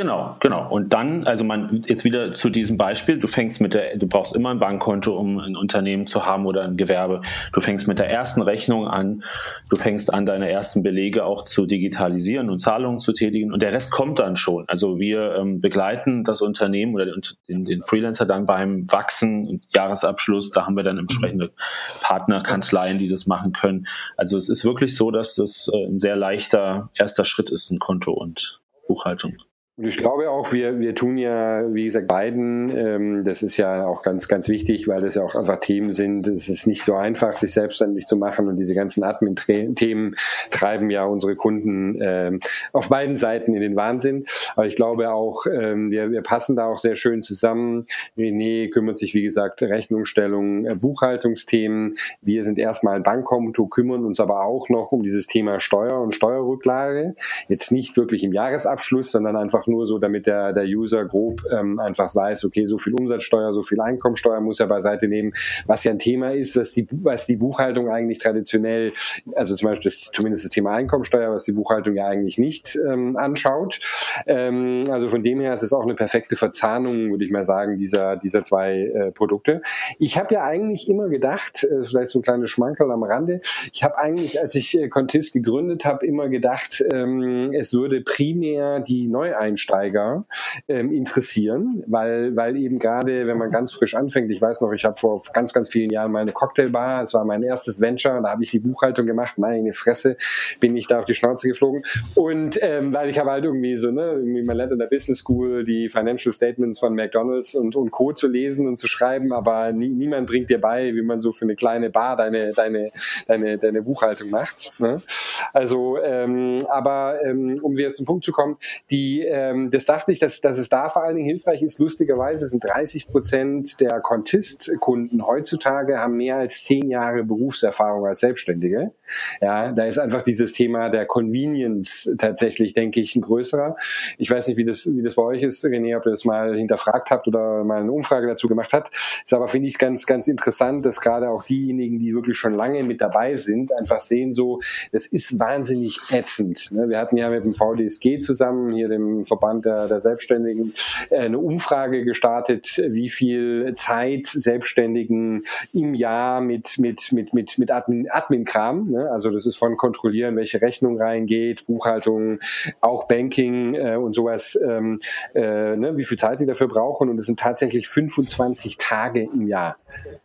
Speaker 5: Genau, genau. Und dann, also man jetzt wieder zu diesem Beispiel, du fängst mit der, du brauchst immer ein Bankkonto, um ein Unternehmen zu haben oder ein Gewerbe. Du fängst mit der ersten Rechnung an, du fängst an, deine ersten Belege auch zu digitalisieren und Zahlungen zu tätigen und der Rest kommt dann schon. Also wir ähm, begleiten das Unternehmen oder den, den, Freelancer dann beim Wachsen Jahresabschluss. Da haben wir dann entsprechende Partnerkanzleien, die das machen können. Also es ist wirklich so, dass das äh, ein sehr leichter erster Schritt ist, ein Konto und Buchhaltung.
Speaker 4: Ich glaube auch, wir, wir tun ja, wie gesagt, beiden, ähm, das ist ja auch ganz, ganz wichtig, weil das ja auch einfach Themen sind. Es ist nicht so einfach, sich selbstständig zu machen und diese ganzen Admin-Themen treiben ja unsere Kunden ähm, auf beiden Seiten in den Wahnsinn. Aber ich glaube auch, ähm, wir, wir passen da auch sehr schön zusammen. René kümmert sich, wie gesagt, Rechnungsstellung, äh, Buchhaltungsthemen. Wir sind erstmal ein Bankkonto, kümmern uns aber auch noch um dieses Thema Steuer und Steuerrücklage. Jetzt nicht wirklich im Jahresabschluss, sondern einfach nur so, damit der, der User grob ähm, einfach weiß, okay, so viel Umsatzsteuer, so viel Einkommensteuer muss er beiseite nehmen, was ja ein Thema ist, was die, was die Buchhaltung eigentlich traditionell, also zum Beispiel das, zumindest das Thema Einkommensteuer, was die Buchhaltung ja eigentlich nicht ähm, anschaut. Ähm, also von dem her ist es auch eine perfekte Verzahnung, würde ich mal sagen, dieser, dieser zwei äh, Produkte. Ich habe ja eigentlich immer gedacht, äh, vielleicht so ein kleines Schmankerl am Rande, ich habe eigentlich, als ich äh, Contist gegründet habe, immer gedacht, ähm, es würde primär die Neueinstellung Einsteiger ähm, interessieren, weil, weil eben gerade, wenn man ganz frisch anfängt, ich weiß noch, ich habe vor ganz, ganz vielen Jahren mal eine Cocktailbar, es war mein erstes Venture, da habe ich die Buchhaltung gemacht, meine Fresse, bin ich da auf die Schnauze geflogen. Und ähm, weil ich habe halt irgendwie so, ne, irgendwie man lernt in der Business School die Financial Statements von McDonalds und, und Co. zu lesen und zu schreiben, aber nie, niemand bringt dir bei, wie man so für eine kleine Bar deine, deine, deine, deine Buchhaltung macht. Ne? Also, ähm, aber ähm, um wieder zum Punkt zu kommen, die äh, ähm, das dachte ich, dass, dass es da vor allen Dingen hilfreich ist. Lustigerweise sind 30 Prozent der Contist-Kunden heutzutage haben mehr als zehn Jahre Berufserfahrung als Selbstständige. Ja, da ist einfach dieses Thema der Convenience tatsächlich, denke ich, ein größerer. Ich weiß nicht, wie das, wie das bei euch ist, René, ob ihr das mal hinterfragt habt oder mal eine Umfrage dazu gemacht habt. Ist aber, finde ich, ganz, ganz interessant, dass gerade auch diejenigen, die wirklich schon lange mit dabei sind, einfach sehen so, das ist wahnsinnig ätzend. Ne? Wir hatten ja mit dem VDSG zusammen, hier dem Verband der, der Selbstständigen äh, eine Umfrage gestartet, wie viel Zeit Selbstständigen im Jahr mit, mit, mit, mit, mit Admin, Admin-Kram, ne? also das ist von kontrollieren, welche Rechnung reingeht, Buchhaltung, auch Banking äh, und sowas, ähm, äh, ne? wie viel Zeit die dafür brauchen und es sind tatsächlich 25 Tage im Jahr.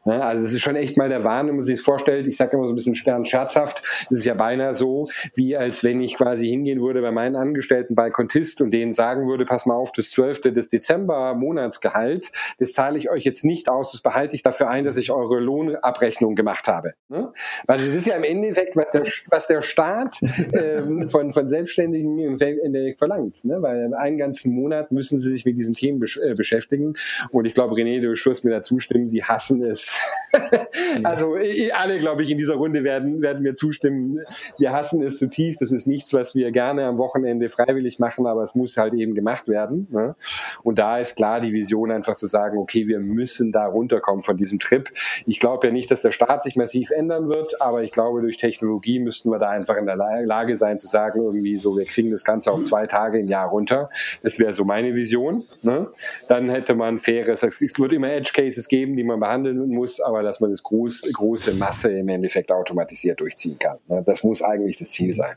Speaker 4: Ne? Also das ist schon echt mal der Wahn, wenn man sich das vorstellt. Ich sage immer so ein bisschen scherzhaft, das ist ja beinahe so, wie als wenn ich quasi hingehen würde bei meinen Angestellten bei Contist und denen sagen würde, pass mal auf, das 12. des Dezember Monatsgehalt, das zahle ich euch jetzt nicht aus, das behalte ich dafür ein, dass ich eure Lohnabrechnung gemacht habe. Ne? Weil das ist ja im Endeffekt, was der, was der Staat ähm, von, von Selbstständigen im Endeffekt verlangt. Ne? Weil einen ganzen Monat müssen sie sich mit diesen Themen besch äh, beschäftigen. Und ich glaube, René, du wirst mir da zustimmen, sie hassen es. <laughs> also alle, glaube ich, in dieser Runde werden, werden mir zustimmen. Wir hassen es zutiefst. Das ist nichts, was wir gerne am Wochenende freiwillig machen, aber es muss halt halt eben gemacht werden. Ne? Und da ist klar die Vision einfach zu sagen, okay, wir müssen da runterkommen von diesem Trip. Ich glaube ja nicht, dass der Staat sich massiv ändern wird, aber ich glaube, durch Technologie müssten wir da einfach in der Lage sein zu sagen, irgendwie so, wir kriegen das Ganze auf zwei Tage im Jahr runter. Das wäre so meine Vision. Ne? Dann hätte man faires, es wird immer Edge Cases geben, die man behandeln muss, aber dass man das groß, große Masse im Endeffekt automatisiert durchziehen kann. Ne? Das muss eigentlich das Ziel sein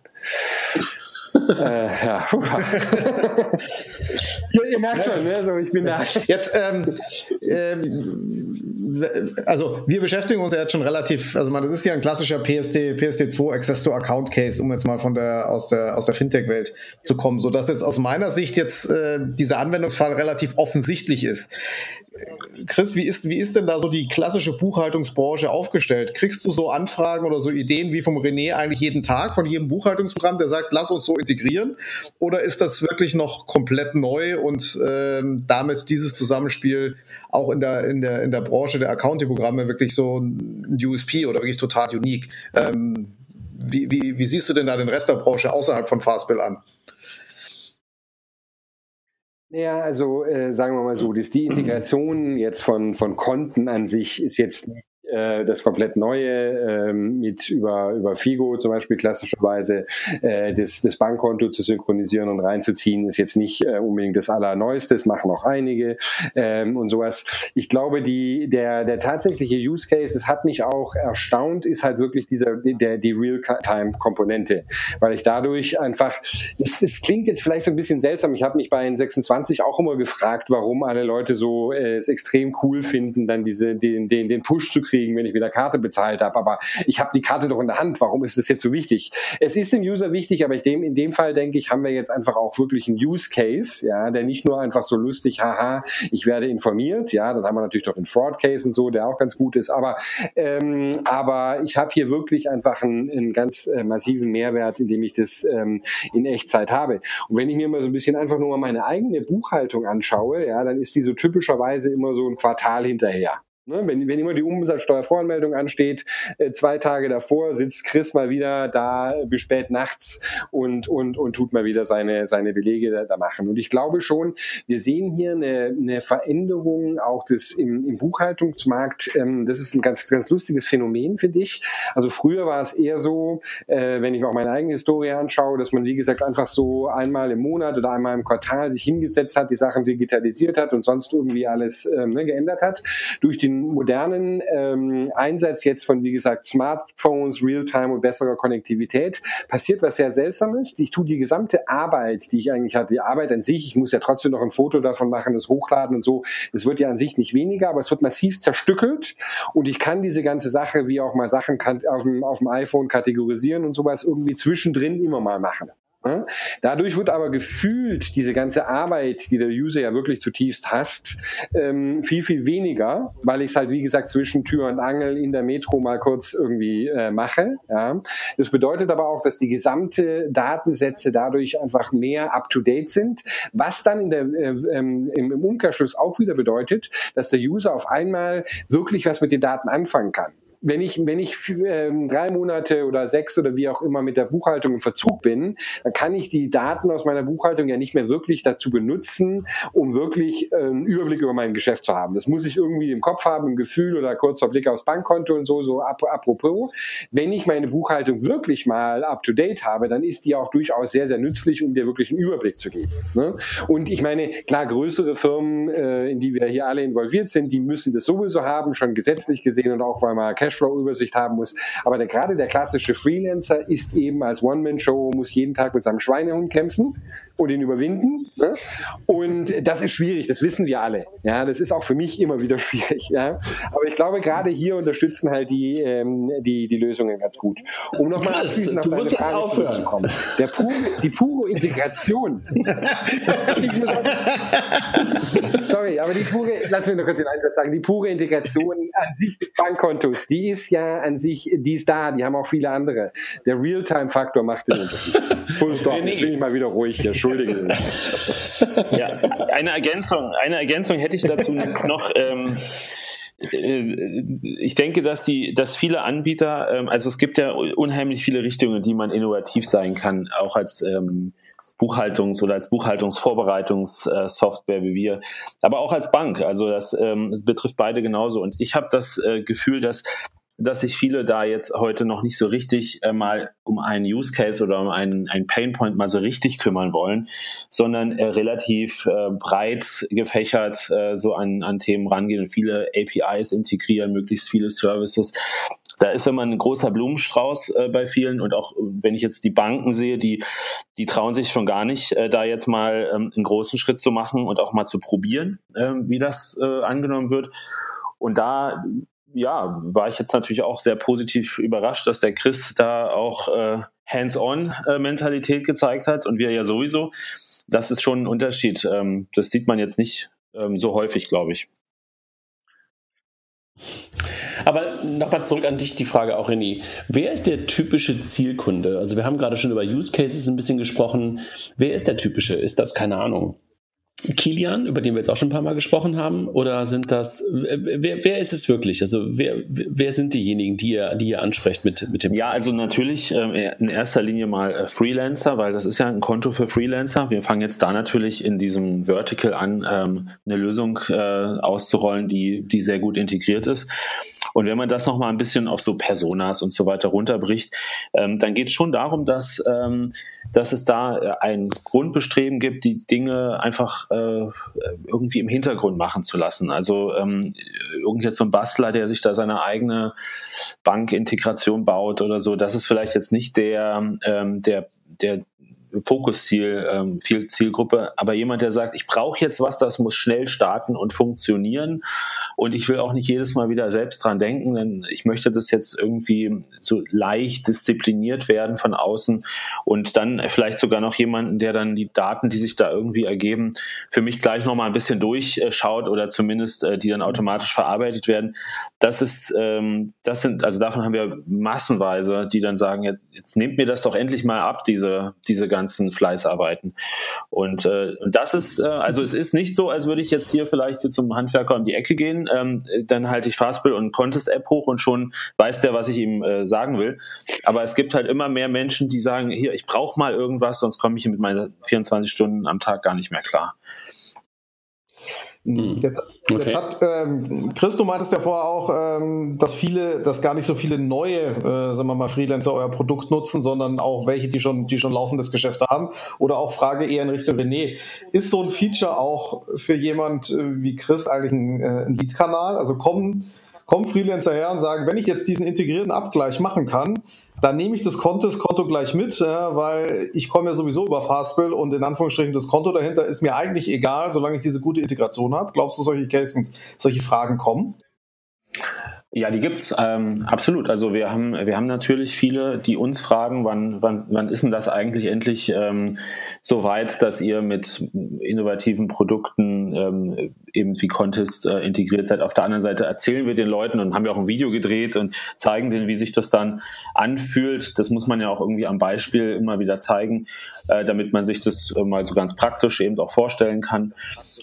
Speaker 3: äh, ja. <laughs> ja. Ihr merkt schon, ne? so, ich bin da. Jetzt, ähm, ähm, also wir beschäftigen uns ja jetzt schon relativ, also man, das ist ja ein klassischer PSD, PSD2 Access to Account Case, um jetzt mal von der aus der aus der Fintech-Welt zu kommen, so dass jetzt aus meiner Sicht jetzt äh, dieser Anwendungsfall relativ offensichtlich ist. Chris, wie ist, wie ist denn da so die klassische Buchhaltungsbranche aufgestellt? Kriegst du so Anfragen oder so Ideen wie vom René eigentlich jeden Tag von jedem Buchhaltungsprogramm, der sagt, lass uns so integrieren? Oder ist das wirklich noch komplett neu und ähm, damit dieses Zusammenspiel auch in der, in der, in der Branche der Accounting-Programme wirklich so ein USP oder wirklich total unique? Ähm, wie, wie, wie siehst du denn da den Rest der Branche außerhalb von Fastbill an?
Speaker 4: Ja, also äh, sagen wir mal so, dass die Integration jetzt von, von Konten an sich ist jetzt äh, das komplett Neue ähm, mit über, über Figo zum Beispiel klassischerweise äh, das, das Bankkonto zu synchronisieren und reinzuziehen, ist jetzt nicht äh, unbedingt das Allerneueste, das machen auch einige ähm, und sowas. Ich glaube, die, der, der tatsächliche Use Case, es hat mich auch erstaunt, ist halt wirklich dieser, der, die Real-Time-Komponente, weil ich dadurch einfach, das, das klingt jetzt vielleicht so ein bisschen seltsam, ich habe mich bei N26 auch immer gefragt, warum alle Leute so äh, es extrem cool finden, dann diese, den, den, den Push zu kriegen, wenn ich wieder Karte bezahlt habe. Aber ich habe die Karte doch in der Hand. Warum ist das jetzt so wichtig? Es ist dem User wichtig, aber ich dem, in dem Fall denke ich, haben wir jetzt einfach auch wirklich einen Use Case, ja, der nicht nur einfach so lustig, haha, ich werde informiert, ja, dann haben wir natürlich doch den Fraud Case und so, der auch ganz gut ist. Aber ähm, aber ich habe hier wirklich einfach einen, einen ganz äh, massiven Mehrwert, indem ich das ähm, in Echtzeit habe. Und wenn ich mir mal so ein bisschen einfach nur mal meine eigene Buchhaltung anschaue, ja, dann ist die so typischerweise immer so ein Quartal hinterher. Ne, wenn, wenn immer die Umsatzsteuervoranmeldung ansteht, äh, zwei Tage davor sitzt Chris mal wieder da bis spät nachts und, und, und tut mal wieder seine, seine Belege da, da machen. Und ich glaube schon, wir sehen hier eine, eine Veränderung auch des, im, im Buchhaltungsmarkt. Ähm, das ist ein ganz, ganz lustiges Phänomen, finde ich. Also früher war es eher so, äh, wenn ich mir auch meine eigene Historie anschaue, dass man, wie gesagt, einfach so einmal im Monat oder einmal im Quartal sich hingesetzt hat, die Sachen digitalisiert hat und sonst irgendwie alles ähm, ne, geändert hat. Durch den modernen ähm, Einsatz jetzt von, wie gesagt, Smartphones, Realtime und besserer Konnektivität passiert was sehr Seltsames. Ich tue die gesamte Arbeit, die ich eigentlich hatte, die Arbeit an sich, ich muss ja trotzdem noch ein Foto davon machen, das hochladen und so, das wird ja an sich nicht weniger, aber es wird massiv zerstückelt und ich kann diese ganze Sache, wie auch mal Sachen kann, auf, dem, auf dem iPhone kategorisieren und sowas irgendwie zwischendrin immer mal machen. Dadurch wird aber gefühlt diese ganze Arbeit, die der User ja wirklich zutiefst hasst, ähm, viel, viel weniger, weil ich es halt, wie gesagt, zwischen Tür und Angel in der Metro mal kurz irgendwie äh, mache. Ja. Das bedeutet aber auch, dass die gesamte Datensätze dadurch einfach mehr up-to-date sind, was dann in der, äh, ähm, im, im Umkehrschluss auch wieder bedeutet, dass der User auf einmal wirklich was mit den Daten anfangen kann wenn ich, wenn ich ähm, drei Monate oder sechs oder wie auch immer mit der Buchhaltung im Verzug bin, dann kann ich die Daten aus meiner Buchhaltung ja nicht mehr wirklich dazu benutzen, um wirklich äh, einen Überblick über mein Geschäft zu haben. Das muss ich irgendwie im Kopf haben, im Gefühl oder kurzer Blick aufs Bankkonto und so, so ap apropos. Wenn ich meine Buchhaltung wirklich mal up to date habe, dann ist die auch durchaus sehr, sehr nützlich, um dir wirklich einen Überblick zu geben. Ne? Und ich meine, klar, größere Firmen, äh, in die wir hier alle involviert sind, die müssen das sowieso haben, schon gesetzlich gesehen und auch weil man Cash Cashflow-Übersicht haben muss. Aber der, gerade der klassische Freelancer ist eben als One-Man-Show, muss jeden Tag mit seinem Schweinehund kämpfen und ihn überwinden. Ne? Und das ist schwierig, das wissen wir alle. Ja, das ist auch für mich immer wieder <laughs> schwierig. Ja? Aber ich glaube, gerade hier unterstützen halt die, ähm, die, die Lösungen ganz gut. Um nochmal abschließend auf deine Frage zurückzukommen. Der pure, die pure Integration. <laughs> sorry, aber die pure, lass mich noch kurz den Einsatz sagen, die pure Integration an sich des Bankkontos, die ist ja an sich, die ist da, die haben auch viele andere. Der Realtime-Faktor macht den Unterschied. Full stop, jetzt bin ich mal wieder ruhig, der Schuldige.
Speaker 5: ja, eine Ergänzung, eine Ergänzung hätte ich dazu noch. Ähm, äh, ich denke, dass die, dass viele Anbieter, ähm, also es gibt ja unheimlich viele Richtungen, die man innovativ sein kann, auch als ähm, Buchhaltungs- oder als Buchhaltungsvorbereitungssoftware wie wir, aber auch als Bank. Also das, ähm, betrifft beide genauso. Und ich habe das äh, Gefühl, dass dass sich viele da jetzt heute noch nicht so richtig äh, mal um einen Use Case oder um einen, einen Pain Point mal so richtig kümmern wollen, sondern äh, relativ äh, breit gefächert äh, so an, an Themen rangehen und viele APIs integrieren, möglichst viele Services. Da ist immer ein großer Blumenstrauß äh, bei vielen und auch wenn ich jetzt die Banken sehe, die, die trauen sich schon gar nicht, äh, da jetzt mal ähm, einen großen Schritt zu machen und auch mal zu probieren, äh, wie das angenommen wird. Und da ja, war ich jetzt natürlich auch sehr positiv überrascht, dass der Chris da auch äh, Hands-on-Mentalität gezeigt hat und wir ja sowieso. Das ist schon ein Unterschied. Ähm, das sieht man jetzt nicht ähm, so häufig, glaube ich.
Speaker 2: Aber nochmal zurück an dich die Frage auch, René. Wer ist der typische Zielkunde? Also wir haben gerade schon über Use Cases ein bisschen gesprochen. Wer ist der typische? Ist das, keine Ahnung, Kilian, über den wir jetzt auch schon ein paar Mal gesprochen haben? Oder sind das, wer, wer ist es wirklich? Also wer, wer sind diejenigen, die ihr, die ihr ansprecht mit, mit dem?
Speaker 5: Ja, also natürlich äh, in erster Linie mal äh, Freelancer, weil das ist ja ein Konto für Freelancer. Wir fangen jetzt da natürlich in diesem Vertical an, ähm, eine Lösung äh, auszurollen, die, die sehr gut integriert ist. Und wenn man das nochmal ein bisschen auf so Personas und so weiter runterbricht, ähm, dann geht es schon darum, dass, ähm, dass es da äh, ein Grundbestreben gibt, die Dinge einfach äh, irgendwie im Hintergrund machen zu lassen. Also ähm, irgend jetzt so ein Bastler, der sich da seine eigene Bankintegration baut oder so, das ist vielleicht jetzt nicht der, ähm, der, der Fokusziel, ähm, viel Zielgruppe, aber jemand, der sagt, ich brauche jetzt was, das muss schnell starten und funktionieren. Und ich will auch nicht jedes Mal wieder selbst dran denken, denn ich möchte das jetzt irgendwie so leicht diszipliniert werden von außen. Und dann vielleicht sogar noch jemanden, der dann die Daten, die sich da irgendwie ergeben, für mich gleich nochmal ein bisschen durchschaut oder zumindest äh, die dann automatisch verarbeitet werden. Das ist, ähm, das sind, also davon haben wir massenweise, die dann sagen, jetzt, jetzt nehmt mir das doch endlich mal ab, diese, diese ganze ganzen Fleißarbeiten. Und, äh, das ist, äh, also es ist nicht so, als würde ich jetzt hier vielleicht zum Handwerker um die Ecke gehen, ähm, dann halte ich Fastbill und Contest-App hoch und schon weiß der, was ich ihm äh, sagen will. Aber es gibt halt immer mehr Menschen, die sagen, hier, ich brauche mal irgendwas, sonst komme ich mit meinen 24 Stunden am Tag gar nicht mehr klar.
Speaker 3: Hm. Jetzt, okay. jetzt hat ähm, Chris, du meintest ja vorher auch, ähm, dass viele, dass gar nicht so viele neue, äh, sagen wir mal, Freelancer euer Produkt nutzen, sondern auch welche, die schon, die schon laufendes Geschäft haben. Oder auch Frage eher in Richtung René. Ist so ein Feature auch für jemand äh, wie Chris eigentlich ein, äh, ein Lead-Kanal? Also kommen, kommen Freelancer her und sagen, wenn ich jetzt diesen integrierten Abgleich machen kann, dann nehme ich das Konto, gleich mit, weil ich komme ja sowieso über Fastbill und in Anführungsstrichen das Konto dahinter ist mir eigentlich egal, solange ich diese gute Integration habe. Glaubst du, solche Cases, solche Fragen kommen?
Speaker 5: Ja, die gibt's ähm, absolut. Also wir haben wir haben natürlich viele, die uns fragen, wann wann, wann ist denn das eigentlich endlich ähm, so weit, dass ihr mit innovativen Produkten ähm, eben wie Contest äh, integriert seid. Auf der anderen Seite erzählen wir den Leuten und haben ja auch ein Video gedreht und zeigen denen, wie sich das dann anfühlt. Das muss man ja auch irgendwie am Beispiel immer wieder zeigen, äh, damit man sich das äh, mal so ganz praktisch eben auch vorstellen kann.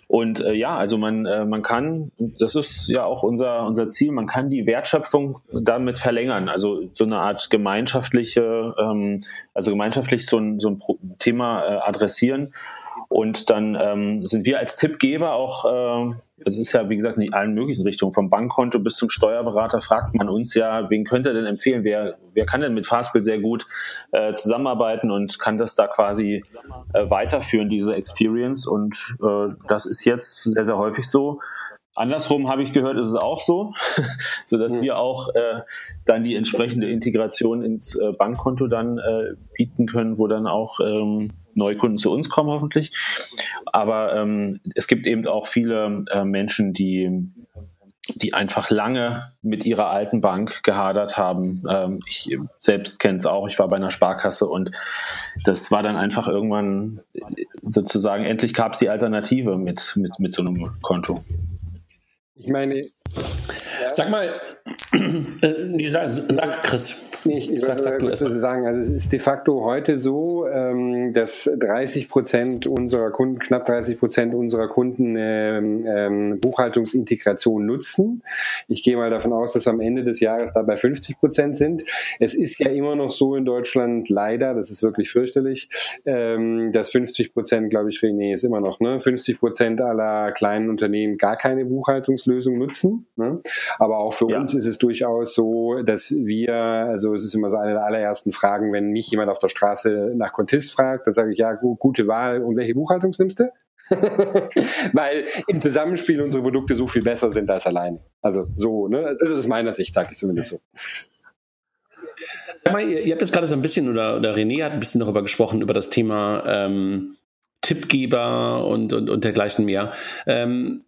Speaker 5: Und äh, ja, also man äh, man kann, das ist ja auch unser unser Ziel, man kann die Wertschöpfung damit verlängern. Also so eine Art gemeinschaftliche, ähm, also gemeinschaftlich so ein, so ein Thema äh, adressieren. Und dann ähm, sind wir als Tippgeber auch, äh, es ist ja wie gesagt in allen möglichen Richtungen, vom Bankkonto bis zum Steuerberater, fragt man uns ja, wen könnte denn empfehlen, wer, wer kann denn mit Fastbill sehr gut äh, zusammenarbeiten und kann das da quasi äh, weiterführen, diese Experience. Und äh, das ist jetzt sehr, sehr häufig so. Andersrum habe ich gehört, ist es auch so, <laughs> so dass mhm. wir auch äh, dann die entsprechende Integration ins äh, Bankkonto dann äh, bieten können, wo dann auch ähm, Neukunden zu uns kommen hoffentlich. Aber ähm, es gibt eben auch viele äh, Menschen, die die einfach lange mit ihrer alten Bank gehadert haben. Ähm, ich selbst kenne es auch. Ich war bei einer Sparkasse und das war dann einfach irgendwann sozusagen endlich gab es die Alternative mit mit mit so einem Konto.
Speaker 4: Ich meine. Ja.
Speaker 2: Sag mal, <clears throat> äh, sag, sag Chris.
Speaker 4: Nee, ich, ich sag, sag du erstmal. sagen, also es ist de facto heute so, ähm, dass 30 Prozent unserer Kunden, knapp 30 Prozent unserer Kunden ähm, ähm, Buchhaltungsintegration nutzen. Ich gehe mal davon aus, dass wir am Ende des Jahres dabei 50 Prozent sind. Es ist ja immer noch so in Deutschland, leider, das ist wirklich fürchterlich, ähm, dass 50 Prozent, glaube ich, René, ist immer noch, ne? 50 Prozent aller kleinen Unternehmen gar keine Buchhaltungslösung nutzen. Ne? Aber auch für ja. uns ist es durchaus so, dass wir, also es ist immer so eine der allerersten Fragen, wenn mich jemand auf der Straße nach Contist fragt, dann sage ich, ja, gute Wahl und welche Buchhaltung nimmst du? <laughs> Weil im Zusammenspiel unsere Produkte so viel besser sind als allein. Also so, ne? Das ist aus meiner Sicht, sage ich zumindest so.
Speaker 2: Mal, ihr, ihr, habt jetzt gerade so ein bisschen, oder, oder René hat ein bisschen darüber gesprochen, über das Thema ähm, Tippgeber und, und, und dergleichen mehr. Ähm,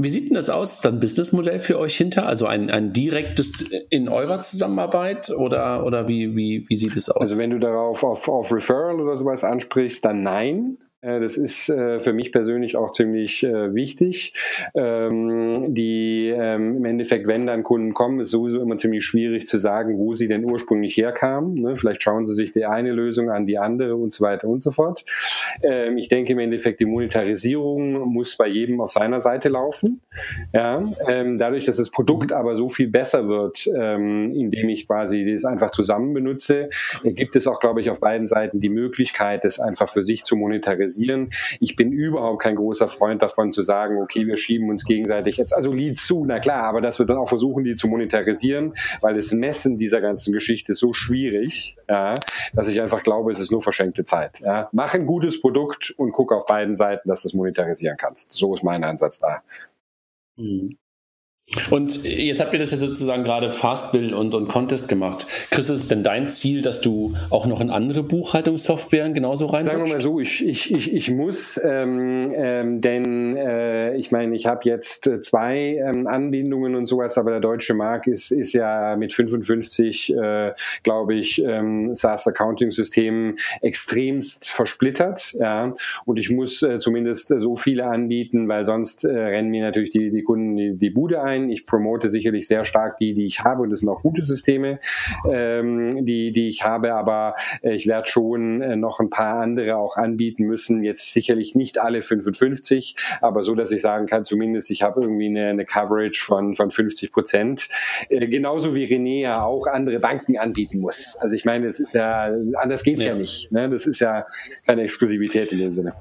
Speaker 2: wie sieht denn das aus? Ist da ein Businessmodell für euch hinter? Also ein, ein direktes in eurer Zusammenarbeit oder, oder wie, wie, wie sieht es aus?
Speaker 4: Also wenn du darauf auf, auf Referral oder sowas ansprichst, dann nein. Äh, das ist äh, für mich persönlich auch ziemlich äh, wichtig. Ähm, die ähm, im Endeffekt, wenn dann Kunden kommen, ist sowieso immer ziemlich schwierig zu sagen, wo sie denn ursprünglich herkamen. Ne? Vielleicht schauen sie sich die eine Lösung an, die andere und so weiter und so fort. Ähm, ich denke im Endeffekt, die Monetarisierung muss bei jedem auf seiner Seite laufen. Dadurch, dass das Produkt aber so viel besser wird, indem ich quasi das einfach zusammen benutze, gibt es auch, glaube ich, auf beiden Seiten die Möglichkeit, das einfach für sich zu monetarisieren monetarisieren. Ich bin überhaupt kein großer Freund davon zu sagen, okay, wir schieben uns gegenseitig jetzt also Lied zu, na klar, aber dass wir dann auch versuchen, die zu monetarisieren, weil das Messen dieser ganzen Geschichte ist so schwierig, ja, dass ich einfach glaube, es ist nur verschenkte Zeit. Ja. Mach ein gutes Produkt und guck auf beiden Seiten, dass du es monetarisieren kannst. So ist mein Ansatz da.
Speaker 2: Mhm. Und jetzt habt ihr das ja sozusagen gerade Fastbill und, und Contest gemacht. Chris, ist es denn dein Ziel, dass du auch noch in andere Buchhaltungssoftwaren genauso rein?
Speaker 4: Sagen wir mal so, ich, ich, ich, ich muss, ähm, ähm, denn äh, ich meine, ich habe jetzt zwei ähm, Anbindungen und sowas, aber der deutsche Markt ist, ist ja mit 55, äh, glaube ich, ähm, SaaS-Accounting-Systemen extremst versplittert. Ja? Und ich muss äh, zumindest so viele anbieten, weil sonst äh, rennen mir natürlich die, die Kunden die, die Bude ein sein. Ich promote sicherlich sehr stark die, die ich habe und das sind auch gute Systeme, ähm, die, die ich habe, aber äh, ich werde schon äh, noch ein paar andere auch anbieten müssen. Jetzt sicherlich nicht alle 55, aber so, dass ich sagen kann, zumindest ich habe irgendwie eine, eine Coverage von, von 50 Prozent. Äh, genauso wie René ja auch andere Banken anbieten muss. Also ich meine, das ist ja, anders geht's ja, ja nicht. Ne? Das ist ja keine Exklusivität in dem Sinne.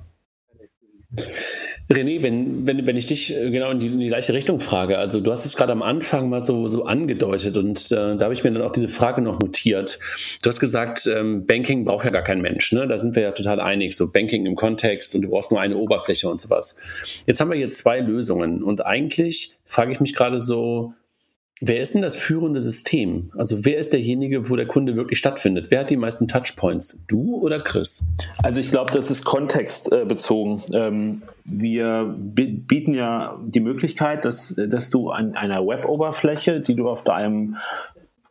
Speaker 2: René, wenn, wenn, wenn ich dich äh, genau in die, in die gleiche Richtung frage, also du hast es gerade am Anfang mal so, so angedeutet und äh, da habe ich mir dann auch diese Frage noch notiert. Du hast gesagt, ähm, Banking braucht ja gar kein Mensch, ne? da sind wir ja total einig, so Banking im Kontext und du brauchst nur eine Oberfläche und sowas. Jetzt haben wir hier zwei Lösungen und eigentlich frage ich mich gerade so, Wer ist denn das führende System? Also wer ist derjenige, wo der Kunde wirklich stattfindet? Wer hat die meisten Touchpoints? Du oder Chris?
Speaker 5: Also ich glaube, das ist kontextbezogen. Ähm, wir bieten ja die Möglichkeit, dass, dass du an einer Web-Oberfläche, die du auf deinem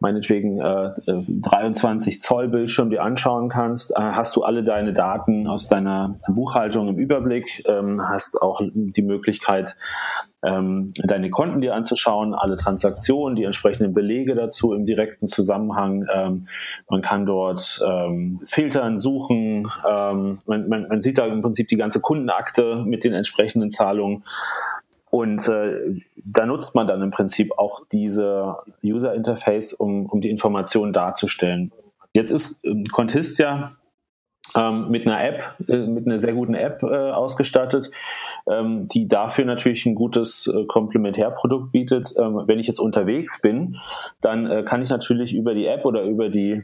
Speaker 5: meinetwegen äh, 23 äh, Zoll Bildschirm dir anschauen kannst, äh, hast du alle deine Daten aus deiner Buchhaltung im Überblick, ähm, hast auch die Möglichkeit, ähm, deine Konten dir anzuschauen, alle Transaktionen, die entsprechenden Belege dazu im direkten Zusammenhang. Ähm, man kann dort ähm, filtern, suchen. Ähm, man, man, man sieht da im Prinzip die ganze Kundenakte mit den entsprechenden Zahlungen. Und äh, da nutzt man dann im Prinzip auch diese User Interface, um, um die Informationen darzustellen. Jetzt ist äh, Contist ja ähm, mit einer App, äh, mit einer sehr guten App äh, ausgestattet, ähm, die dafür natürlich ein gutes äh, Komplementärprodukt bietet. Ähm, wenn ich jetzt unterwegs bin, dann äh, kann ich natürlich über die App oder über die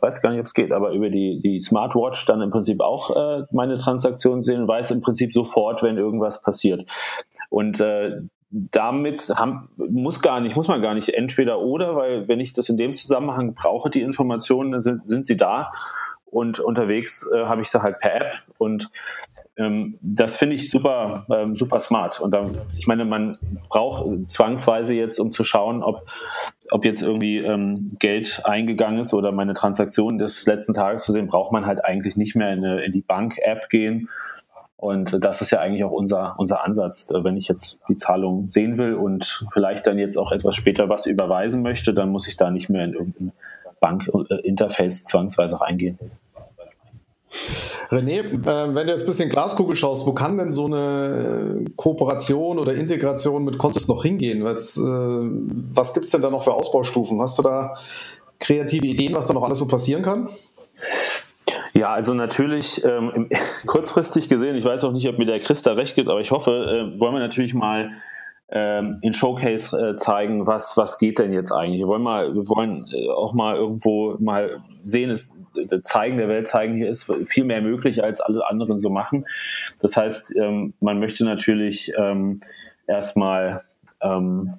Speaker 5: weiß gar nicht, ob es geht, aber über die, die Smartwatch dann im Prinzip auch äh, meine Transaktionen sehen, weiß im Prinzip sofort, wenn irgendwas passiert. Und äh, damit haben, muss gar nicht, muss man gar nicht entweder oder, weil wenn ich das in dem Zusammenhang brauche, die Informationen, dann sind, sind sie da und unterwegs äh, habe ich sie halt per App und das finde ich super, ähm, super smart. Und dann, ich meine, man braucht zwangsweise jetzt, um zu schauen, ob, ob jetzt irgendwie ähm, Geld eingegangen ist oder meine Transaktion des letzten Tages zu sehen, braucht man halt eigentlich nicht mehr in, in die Bank-App gehen. Und das ist ja eigentlich auch unser, unser Ansatz. Wenn ich jetzt die Zahlung sehen will und vielleicht dann jetzt auch etwas später was überweisen möchte, dann muss ich da nicht mehr in irgendein Bank-Interface zwangsweise reingehen.
Speaker 3: René, äh, wenn du jetzt ein bisschen Glaskugel schaust, wo kann denn so eine Kooperation oder Integration mit Contest noch hingehen? Was, äh, was gibt es denn da noch für Ausbaustufen? Hast du da kreative Ideen, was da noch alles so passieren kann?
Speaker 5: Ja, also natürlich ähm, <laughs> kurzfristig gesehen, ich weiß auch nicht, ob mir der Chris da recht gibt, aber ich hoffe, äh, wollen wir natürlich mal ähm, in Showcase äh, zeigen, was, was geht denn jetzt eigentlich. Wir wollen mal, wir wollen äh, auch mal irgendwo mal sehen, es äh, zeigen der Welt zeigen, hier ist viel mehr möglich, als alle anderen so machen. Das heißt, ähm, man möchte natürlich ähm, erstmal ähm,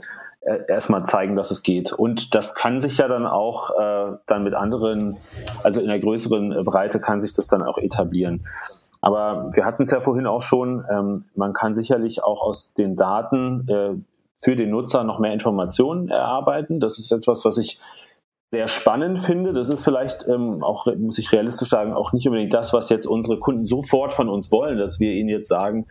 Speaker 5: erstmal zeigen, dass es geht. Und das kann sich ja dann auch äh, dann mit anderen, also in der größeren Breite kann sich das dann auch etablieren. Aber wir hatten es ja vorhin auch schon, ähm, man kann sicherlich auch aus den Daten äh, für den Nutzer noch mehr Informationen erarbeiten. Das ist etwas, was ich sehr spannend finde. Das ist vielleicht ähm, auch, muss ich realistisch sagen, auch nicht unbedingt das, was jetzt unsere Kunden sofort von uns wollen, dass wir ihnen jetzt sagen,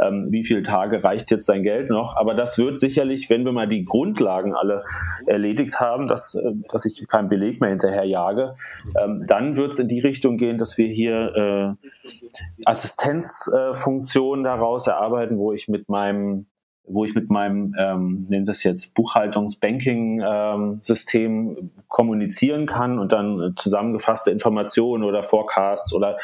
Speaker 5: ähm, wie viele Tage reicht jetzt dein Geld noch. Aber das wird sicherlich, wenn wir mal die Grundlagen alle erledigt haben, dass, äh, dass ich keinen Beleg mehr hinterher jage, ähm, dann wird es in die Richtung gehen, dass wir hier äh, Assistenzfunktionen äh, daraus erarbeiten, wo ich mit meinem wo ich mit meinem, ähm, nennen das jetzt Buchhaltungs-Banking-System ähm, kommunizieren kann und dann zusammengefasste Informationen oder Forecasts oder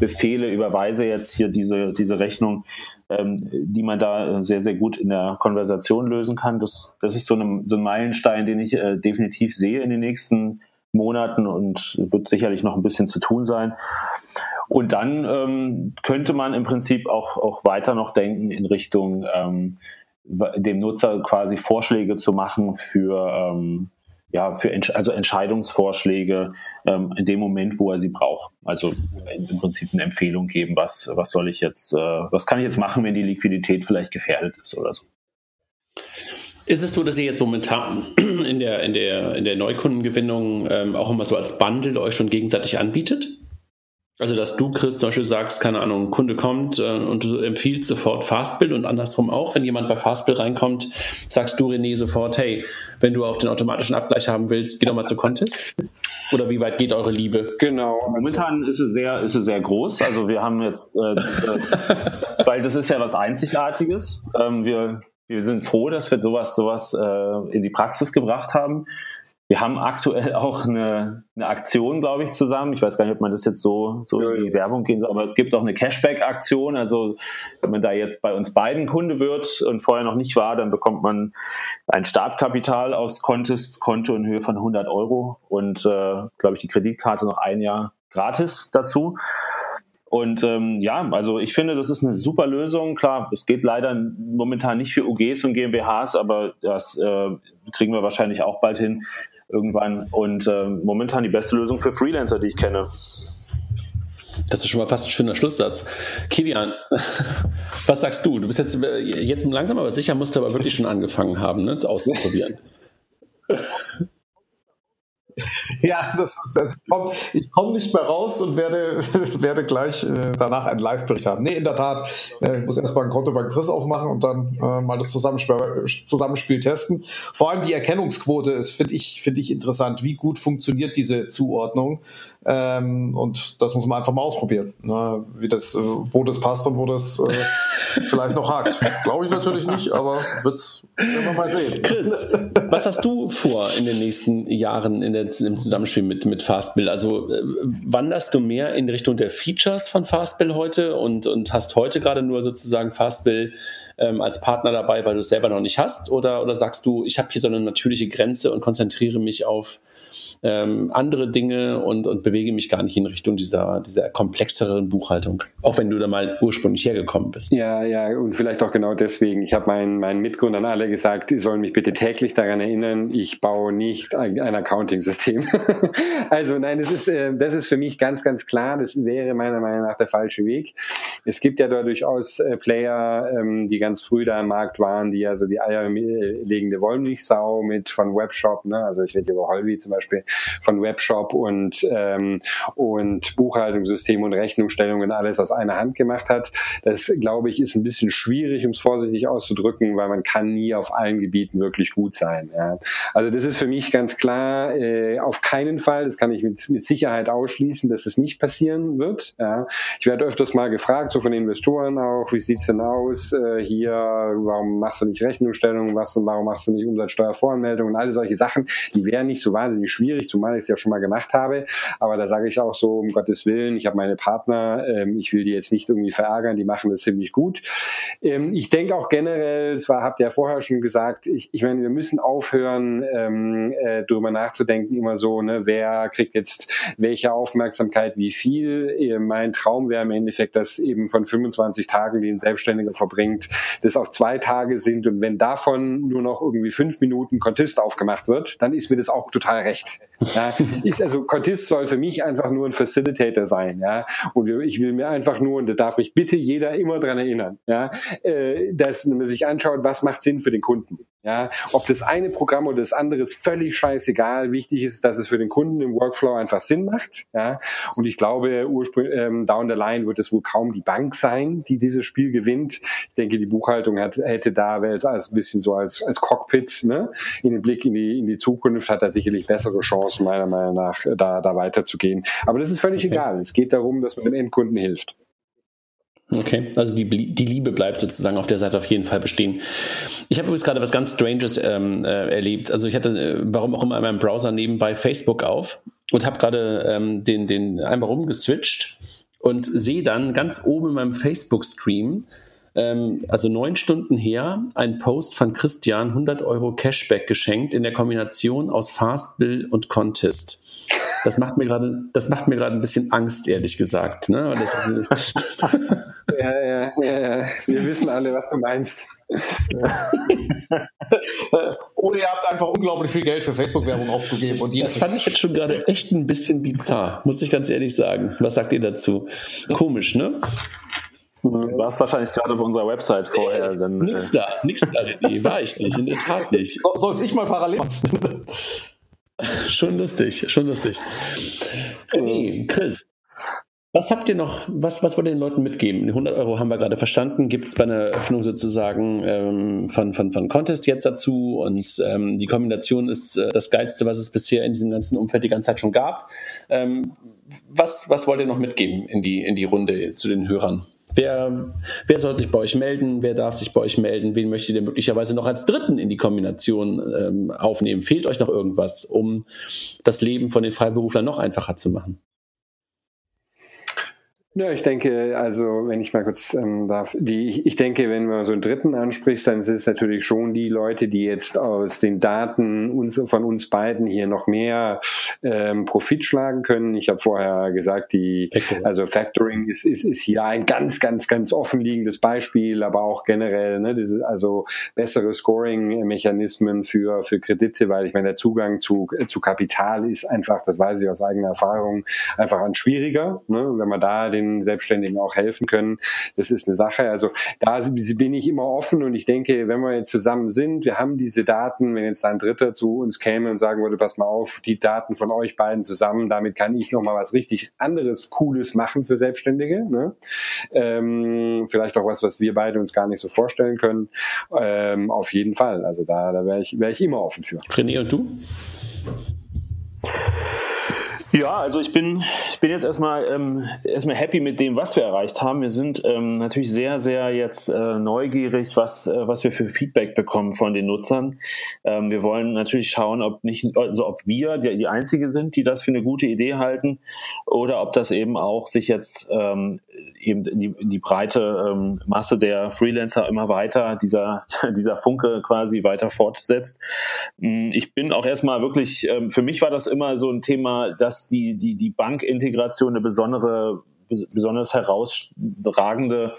Speaker 5: Befehle überweise jetzt hier diese, diese Rechnung, ähm, die man da sehr, sehr gut in der Konversation lösen kann. Das, das ist so, eine, so ein Meilenstein, den ich äh, definitiv sehe in den nächsten Monaten und wird sicherlich noch ein bisschen zu tun sein. Und dann ähm, könnte man im Prinzip auch, auch weiter noch denken in Richtung ähm, dem Nutzer quasi Vorschläge zu machen für ähm, ja, für Entsch also Entscheidungsvorschläge ähm, in dem Moment, wo er sie braucht. Also im Prinzip eine Empfehlung geben, was, was soll ich jetzt, äh, was kann ich jetzt machen, wenn die Liquidität vielleicht gefährdet ist oder so.
Speaker 2: Ist es so, dass ihr jetzt momentan in der, in der, in der Neukundengewinnung ähm, auch immer so als Bundle euch schon gegenseitig anbietet? Also, dass du, Chris, zum Beispiel sagst, keine Ahnung, ein Kunde kommt äh, und du empfiehlst sofort Fastbill und andersrum auch, wenn jemand bei Fastbill reinkommt, sagst du, René, sofort, hey, wenn du auch den automatischen Abgleich haben willst, geh doch mal zu Contest? Oder wie weit geht eure Liebe?
Speaker 5: Genau, momentan ist sie sehr, ist sie sehr groß. Also wir haben jetzt, äh, äh, weil das ist ja was Einzigartiges. Ähm, wir, wir sind froh, dass wir sowas, sowas äh, in die Praxis gebracht haben. Wir haben aktuell <laughs> auch eine, eine Aktion, glaube ich, zusammen. Ich weiß gar nicht, ob man das jetzt so, so in die Werbung gehen soll, aber es gibt auch eine Cashback-Aktion. Also wenn man da jetzt bei uns beiden Kunde wird und vorher noch nicht war, dann bekommt man ein Startkapital aus Contest-Konto in Höhe von 100 Euro und, äh, glaube ich, die Kreditkarte noch ein Jahr gratis dazu. Und ähm, ja, also ich finde, das ist eine super Lösung. Klar, es geht leider momentan nicht für UGs und GmbHs, aber das äh, kriegen wir wahrscheinlich auch bald hin irgendwann. Und äh, momentan die beste Lösung für Freelancer, die ich kenne.
Speaker 2: Das ist schon mal fast ein schöner Schlusssatz. Kilian, <laughs> was sagst du? Du bist jetzt, äh, jetzt langsam, aber sicher musst du aber wirklich schon angefangen haben, ne, das auszuprobieren. <laughs>
Speaker 3: Ja, das ist, also ich komme komm nicht mehr raus und werde, <laughs> werde gleich äh, danach einen Live-Bericht haben. Nee, in der Tat, äh, ich muss erstmal ein Konto bei Chris aufmachen und dann äh, mal das Zusammenspiel, Zusammenspiel testen. Vor allem die Erkennungsquote ist, finde ich, finde ich interessant. Wie gut funktioniert diese Zuordnung? Ähm, und das muss man einfach mal ausprobieren, ne? wie das, äh, wo das passt und wo das äh, <laughs> vielleicht noch hakt. Glaube ich natürlich nicht, aber wird's werden wir mal sehen.
Speaker 2: Chris, was hast du vor in den nächsten Jahren in der, im Zusammenspiel mit, mit Fastbill? Also äh, wanderst du mehr in Richtung der Features von Fastbill heute und, und hast heute gerade nur sozusagen Fastbill ähm, als Partner dabei, weil du es selber noch nicht hast? Oder, oder sagst du, ich habe hier so eine natürliche Grenze und konzentriere mich auf ähm, andere Dinge und, und bewege mich gar nicht in Richtung dieser, dieser komplexeren Buchhaltung, auch wenn du da mal ursprünglich hergekommen bist.
Speaker 4: Ja, ja, und vielleicht auch genau deswegen. Ich habe meinen, meinen Mitgründern alle gesagt, die sollen mich bitte täglich daran erinnern, ich baue nicht ein, ein Accounting-System. <laughs> also nein, das ist, äh, das ist für mich ganz, ganz klar, das wäre meiner Meinung nach der falsche Weg. Es gibt ja da durchaus äh, Player, ähm, die ganz früh da am Markt waren, die ja die eierlegende Wollmilchsau mit von Webshop, ne? also ich rede über Holby zum Beispiel, von Webshop und, ähm, und Buchhaltungssystem und Rechnungsstellungen alles aus einer Hand gemacht hat. Das, glaube ich, ist ein bisschen schwierig, um es vorsichtig auszudrücken, weil man kann nie auf allen Gebieten wirklich gut sein. Ja. Also das ist für mich ganz klar, äh, auf keinen Fall, das kann ich mit, mit Sicherheit ausschließen, dass es nicht passieren wird. Ja. Ich werde öfters mal gefragt, so von Investoren auch, wie sieht's denn aus äh, hier, warum machst du nicht Rechnungsstellungen, was, warum machst du nicht Umsatzsteuervoranmeldungen und alle solche Sachen, die wären nicht so wahnsinnig schwierig schwierig, zumal ich es ja schon mal gemacht habe. Aber da sage ich auch so, um Gottes Willen, ich habe meine Partner, ähm, ich will die jetzt nicht irgendwie verärgern, die machen das ziemlich gut. Ähm, ich denke auch generell, zwar habt ihr ja vorher schon gesagt, ich, ich meine, wir müssen aufhören, ähm, äh, darüber nachzudenken, immer so, ne, wer kriegt jetzt welche Aufmerksamkeit, wie viel. Äh, mein Traum wäre im Endeffekt, dass eben von 25 Tagen, die ein Selbstständiger verbringt, das auf zwei Tage sind und wenn davon nur noch irgendwie fünf Minuten Contest aufgemacht wird, dann ist mir das auch total recht. Ja, ist also Contist soll für mich einfach nur ein Facilitator sein, ja. Und ich will mir einfach nur, und da darf mich bitte jeder immer dran erinnern, ja, äh, dass man sich anschaut, was macht Sinn für den Kunden. Ja, ob das eine Programm oder das andere ist völlig scheißegal. Wichtig ist, dass es für den Kunden im Workflow einfach Sinn macht. Ja, und ich glaube, ursprünglich ähm, down the line wird es wohl kaum die Bank sein, die dieses Spiel gewinnt. Ich denke, die Buchhaltung hat, hätte da, wäre es als ein bisschen so als, als Cockpit, ne, in den Blick in die, in die Zukunft hat er sicherlich bessere Chancen, meiner Meinung nach, da, da weiterzugehen. Aber das ist völlig okay. egal. Es geht darum, dass man dem Endkunden hilft.
Speaker 2: Okay, also die, die Liebe bleibt sozusagen auf der Seite auf jeden Fall bestehen. Ich habe übrigens gerade was ganz Stranges ähm, äh, erlebt. Also ich hatte, äh, warum auch immer, in meinem Browser nebenbei Facebook auf und habe gerade ähm, den, den einmal rumgeswitcht und sehe dann ganz oben in meinem Facebook-Stream, ähm, also neun Stunden her, ein Post von Christian, 100 Euro Cashback geschenkt in der Kombination aus Fastbill und Contest. Das macht mir gerade, das macht mir gerade ein bisschen Angst, ehrlich gesagt. Ne? <laughs>
Speaker 4: ja, ja, ja, ja, wir wissen alle, was du meinst. <laughs>
Speaker 3: Oder ihr habt einfach unglaublich viel Geld für Facebook-Werbung aufgegeben. Und
Speaker 2: das fand ich jetzt schon gerade echt ein bisschen bizarr, muss ich ganz ehrlich sagen. Was sagt ihr dazu? Komisch, ne?
Speaker 5: Du warst wahrscheinlich gerade auf unserer Website vorher. Dann,
Speaker 2: nix äh. da, nix da, René, war ich nicht, in der Tat nicht.
Speaker 3: Soll ich mal parallel machen?
Speaker 2: Schon lustig, schon lustig. René, Chris, was habt ihr noch, was, was wollt ihr den Leuten mitgeben? Die 100 Euro haben wir gerade verstanden. Gibt es bei einer Öffnung sozusagen ähm, von, von, von Contest jetzt dazu? Und ähm, die Kombination ist äh, das Geilste, was es bisher in diesem ganzen Umfeld die ganze Zeit schon gab. Ähm, was, was wollt ihr noch mitgeben in die, in die Runde zu den Hörern? Wer, wer soll sich bei euch melden? Wer darf sich bei euch melden? Wen möchtet ihr möglicherweise noch als Dritten in die Kombination ähm, aufnehmen? Fehlt euch noch irgendwas, um das Leben von den Freiberuflern noch einfacher zu machen?
Speaker 4: Ja, ich denke, also wenn ich mal kurz ähm, darf, die, ich, ich denke, wenn man so einen Dritten anspricht, dann sind es natürlich schon die Leute, die jetzt aus den Daten uns, von uns beiden hier noch mehr ähm, Profit schlagen können. Ich habe vorher gesagt, die, also Factoring ist, ist, ist hier ein ganz, ganz, ganz offenliegendes Beispiel, aber auch generell, ne, diese, also bessere Scoring-Mechanismen für, für Kredite, weil ich meine, der Zugang zu, zu Kapital ist einfach, das weiß ich aus eigener Erfahrung, einfach ein schwieriger. Ne, wenn man da den den Selbstständigen auch helfen können. Das ist eine Sache. Also da bin ich immer offen und ich denke, wenn wir jetzt zusammen sind, wir haben diese Daten, wenn jetzt ein Dritter zu uns käme und sagen würde, pass mal auf, die Daten von euch beiden zusammen, damit kann ich nochmal was richtig anderes, Cooles machen für Selbstständige. Ne? Ähm, vielleicht auch was, was wir beide uns gar nicht so vorstellen können. Ähm, auf jeden Fall. Also da, da wäre ich, wär ich immer offen für.
Speaker 2: René und du?
Speaker 5: Ja, also ich bin, ich bin jetzt erstmal, ähm, erstmal happy mit dem, was wir erreicht haben. Wir sind ähm, natürlich sehr, sehr jetzt äh, neugierig, was, äh, was wir für Feedback bekommen von den Nutzern. Ähm, wir wollen natürlich schauen, ob nicht, also ob wir die, die Einzige sind, die das für eine gute Idee halten, oder ob das eben auch sich jetzt ähm, eben die, die breite ähm, Masse der Freelancer immer weiter, dieser, <laughs> dieser Funke quasi weiter fortsetzt. Mm, ich bin auch erstmal wirklich, ähm, für mich war das immer so ein Thema, dass die, die, die Bankintegration eine besondere besonders herausragende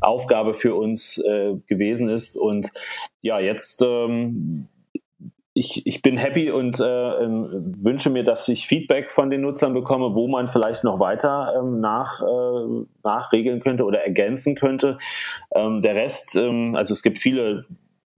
Speaker 5: Aufgabe für uns äh, gewesen ist. Und ja, jetzt ähm, ich, ich bin happy und äh, ähm, wünsche mir, dass ich Feedback von den Nutzern bekomme, wo man vielleicht noch weiter ähm, nach, äh, nachregeln könnte oder ergänzen könnte. Ähm, der Rest, ähm, also es gibt viele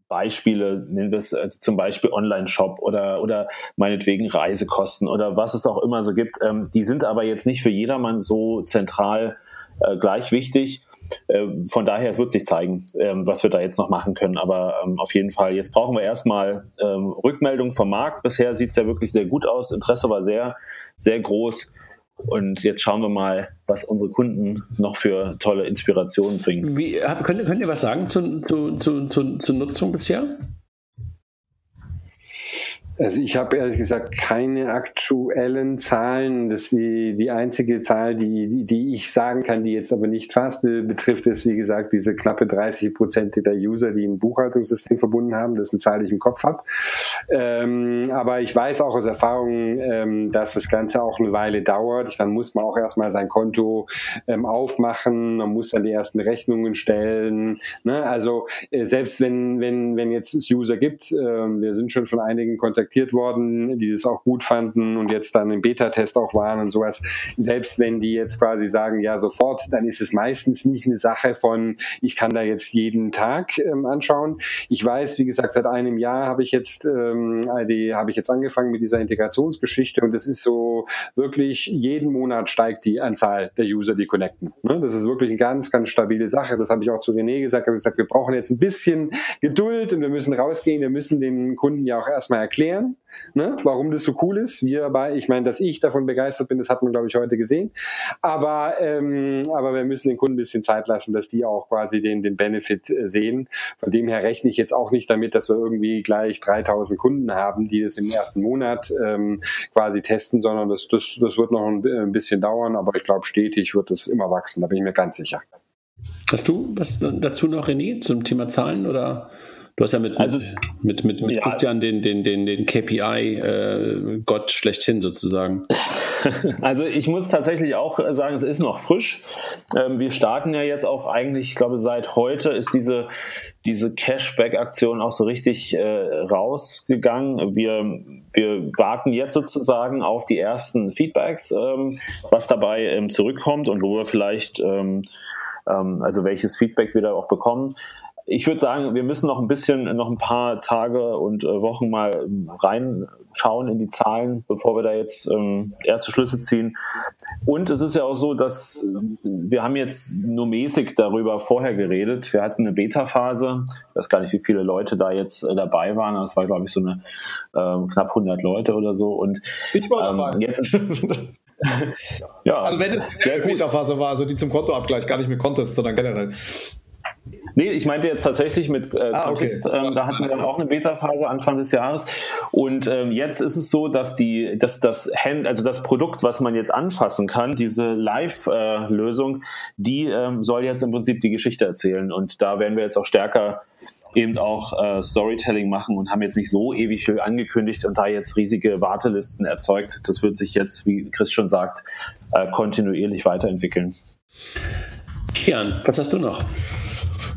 Speaker 5: Beispiele, nennen wir es also zum Beispiel Online-Shop oder, oder meinetwegen Reisekosten oder was es auch immer so gibt. Ähm, die sind aber jetzt nicht für jedermann so zentral äh, gleich wichtig. Äh, von daher, es wird sich zeigen, ähm, was wir da jetzt noch machen können. Aber ähm, auf jeden Fall, jetzt brauchen wir erstmal ähm, Rückmeldung vom Markt. Bisher sieht es ja wirklich sehr gut aus. Interesse war sehr, sehr groß. Und jetzt schauen wir mal, was unsere Kunden noch für tolle Inspirationen bringen.
Speaker 2: Wie, könnt, könnt ihr was sagen zu, zu, zu, zu, zur Nutzung bisher?
Speaker 4: Also ich habe ehrlich gesagt keine aktuellen Zahlen. Das die, die einzige Zahl, die, die ich sagen kann, die jetzt aber nicht fast betrifft, ist wie gesagt diese knappe 30 Prozent der User, die ein Buchhaltungssystem verbunden haben. Das ist eine Zahl, die ich im Kopf habe. Ähm, aber ich weiß auch aus Erfahrung, ähm, dass das Ganze auch eine Weile dauert. Dann muss man auch erstmal sein Konto ähm, aufmachen. Man muss dann die ersten Rechnungen stellen. Ne? Also äh, selbst wenn, wenn, wenn jetzt es User gibt, äh, wir sind schon von einigen kontaktiert, kontaktiert worden, die das auch gut fanden und jetzt dann im Beta-Test auch waren und sowas. Selbst wenn die jetzt quasi sagen, ja, sofort, dann ist es meistens nicht eine Sache von, ich kann da jetzt jeden Tag ähm, anschauen. Ich weiß, wie gesagt, seit einem Jahr habe ich jetzt, ähm, habe ich jetzt angefangen mit dieser Integrationsgeschichte und das ist so wirklich jeden Monat steigt die Anzahl der User, die connecten. Ne? Das ist wirklich eine ganz, ganz stabile Sache. Das habe ich auch zu René gesagt. Ich habe gesagt, wir brauchen jetzt ein bisschen Geduld und wir müssen rausgehen. Wir müssen den Kunden ja auch erstmal erklären, ne, warum das so cool ist. Wir bei, ich meine, dass ich davon begeistert bin, das hat man, glaube ich, heute gesehen. Aber, ähm, aber wir müssen den Kunden ein bisschen Zeit lassen, dass die auch quasi den, den Benefit äh, sehen. Von dem her rechne ich jetzt auch nicht damit, dass wir irgendwie gleich 3000 Kunden haben, die das im ersten Monat ähm, quasi testen, sondern das, das, das wird noch ein, ein bisschen dauern. Aber ich glaube, stetig wird es immer wachsen. Da bin ich mir ganz sicher.
Speaker 2: Hast du was dazu noch, René, zum Thema Zahlen oder? Du hast ja mit, also, mit, mit, mit ja. Christian den, den, den, den KPI-Gott äh, schlechthin sozusagen. <laughs>
Speaker 5: Also ich muss tatsächlich auch sagen, es ist noch frisch. Ähm, wir starten ja jetzt auch eigentlich, ich glaube, seit heute ist diese, diese Cashback-Aktion auch so richtig äh, rausgegangen. Wir, wir warten jetzt sozusagen auf die ersten Feedbacks, ähm, was dabei ähm, zurückkommt und wo wir vielleicht, ähm, ähm, also welches Feedback wir da auch bekommen ich würde sagen, wir müssen noch ein bisschen, noch ein paar Tage und äh, Wochen mal reinschauen in die Zahlen, bevor wir da jetzt ähm, erste Schlüsse ziehen. Und es ist ja auch so, dass wir haben jetzt nur mäßig darüber vorher geredet. Wir hatten eine Beta-Phase. Ich weiß gar nicht, wie viele Leute da jetzt äh, dabei waren. Das war, glaube ich, so eine ähm, knapp 100 Leute oder so. Und
Speaker 3: ich war dabei. Ähm, jetzt, <laughs> ja, also wenn es die Beta-Phase war, also die zum Kontoabgleich, gar nicht mit Contest, sondern generell.
Speaker 5: Nee, ich meinte jetzt tatsächlich mit äh, ah, okay. ähm, da hatten wir dann auch eine Beta-Phase Anfang des Jahres. Und ähm, jetzt ist es so, dass die, dass das Hand, also das Produkt, was man jetzt anfassen kann, diese Live-Lösung, die ähm, soll jetzt im Prinzip die Geschichte erzählen. Und da werden wir jetzt auch stärker eben auch äh, Storytelling machen und haben jetzt nicht so ewig viel angekündigt und da jetzt riesige Wartelisten erzeugt. Das wird sich jetzt, wie Chris schon sagt, äh, kontinuierlich weiterentwickeln.
Speaker 2: Kian, was hast du noch?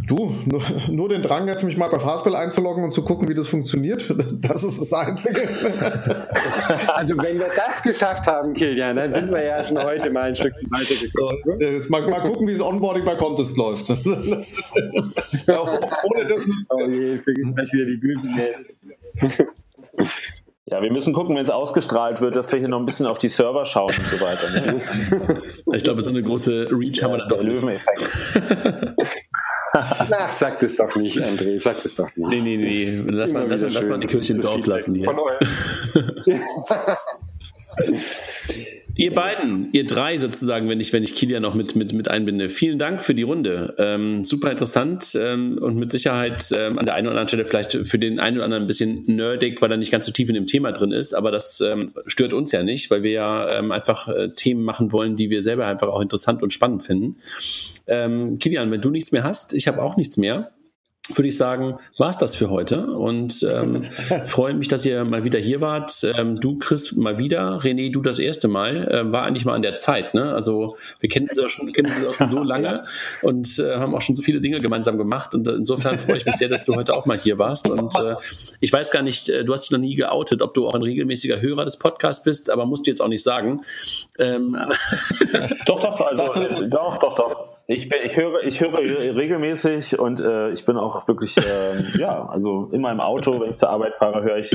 Speaker 3: Du, nur, nur, den Drang, jetzt mich mal bei Fastball einzuloggen und zu gucken, wie das funktioniert. Das ist das Einzige. <laughs>
Speaker 4: Also wenn wir das geschafft haben, Kilian, dann sind wir ja schon heute mal ein Stück weitergekommen.
Speaker 3: So, jetzt mal, mal gucken, wie das Onboarding bei Contest läuft. <laughs> ja, ohne
Speaker 5: das oh je, jetzt ich gleich wieder die Bühne. <laughs> Ja, wir müssen gucken, wenn es ausgestrahlt wird, dass wir hier noch ein bisschen auf die Server schauen und so weiter.
Speaker 2: Ne? <laughs> Ich glaube, so eine große Reach ja, haben wir dann doch. Löweneffekt. <laughs>
Speaker 4: Ach, sag das doch nicht, André, sag das doch nicht.
Speaker 2: Nee, nee, nee. Lass mal, lass, lass mal die Kirche im Dorf lassen hier. <laughs> Ihr beiden, ihr drei sozusagen, wenn ich, wenn ich Kilian noch mit, mit, mit einbinde. Vielen Dank für die Runde. Ähm, super interessant ähm, und mit Sicherheit ähm, an der einen oder anderen Stelle vielleicht für den einen oder anderen ein bisschen nerdig, weil er nicht ganz so tief in dem Thema drin ist. Aber das ähm, stört uns ja nicht, weil wir ja ähm, einfach äh, Themen machen wollen, die wir selber einfach auch interessant und spannend finden. Ähm, Kilian, wenn du nichts mehr hast, ich habe auch nichts mehr würde ich sagen, war es das für heute. Und ähm, <laughs> freue mich, dass ihr mal wieder hier wart. Ähm, du, Chris, mal wieder. René, du das erste Mal. Ähm, war eigentlich mal an der Zeit. Ne? Also wir kennen uns auch schon, kennen uns auch schon so <laughs> lange und äh, haben auch schon so viele Dinge gemeinsam gemacht. Und insofern freue ich mich sehr, dass du heute auch mal hier warst. Und äh, ich weiß gar nicht, äh, du hast dich noch nie geoutet, ob du auch ein regelmäßiger Hörer des Podcasts bist, aber musst du jetzt auch nicht sagen. Ähm, <laughs>
Speaker 5: doch, doch, also, doch, doch, doch. Ich, bin, ich, höre, ich höre regelmäßig und äh, ich bin auch wirklich, äh, <laughs> ja, also in meinem Auto, wenn ich zur Arbeit fahre, höre ich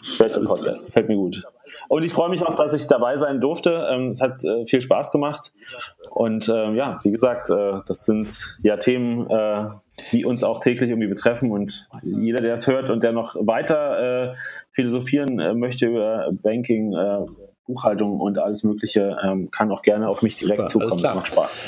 Speaker 5: Special Podcast. Gefällt mir gut. Und ich freue mich auch, dass ich dabei sein durfte. Ähm, es hat äh, viel Spaß gemacht. Und ähm, ja, wie gesagt, äh, das sind ja Themen, äh, die uns auch täglich irgendwie betreffen. Und jeder, der es hört und der noch weiter äh, philosophieren möchte über Banking, Buchhaltung und alles Mögliche, ähm, kann auch gerne auf mich direkt Super, zukommen. Das macht Spaß.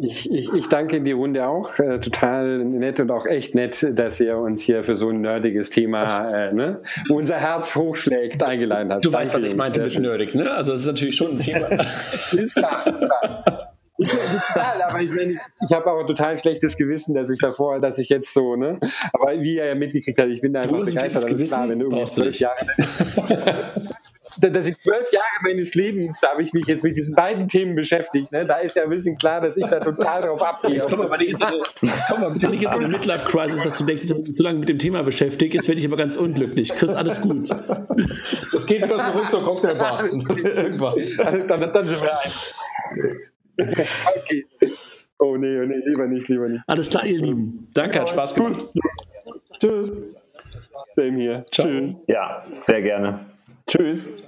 Speaker 4: Ich, ich, ich danke in die Runde auch. Äh, total nett und auch echt nett, dass ihr uns hier für so ein nerdiges Thema, äh, ne, wo unser Herz hochschlägt, eingeladen habt.
Speaker 2: Du danke weißt, was ich meinte mit nerdig, ne? Also das ist natürlich schon ein Thema. <laughs> ist klar, ist
Speaker 4: klar. total, aber ich, meine, ich habe auch total schlechtes Gewissen, dass ich davor, dass ich jetzt so, ne? Aber wie er ja mitgekriegt hat, ich bin da einfach begeistert, alles klar, wenn du irgendwie zwölf Jahre <laughs> dass ich zwölf Jahre meines Lebens habe ich mich jetzt mit diesen beiden Themen beschäftigt. Ne? Da ist ja ein bisschen klar, dass ich da total drauf abgehe.
Speaker 2: Jetzt komm mal, bitte nicht jetzt in eine Midlife-Crisis, dass du denkst, ich habe mich so lange mit dem Thema beschäftigt, jetzt werde ich aber ganz unglücklich. Chris, alles gut.
Speaker 3: Das geht wieder zurück zur Cocktailbar. <laughs> Irgendwann.
Speaker 4: Also, dann, dann sind wir ein. Okay. Oh nee, oh nee, lieber nicht, lieber nicht.
Speaker 2: Alles klar, ihr Lieben. Danke, hat Spaß gemacht.
Speaker 3: Tschüss.
Speaker 4: Same hier.
Speaker 5: Tschüss. Ja, sehr gerne. Tschüss.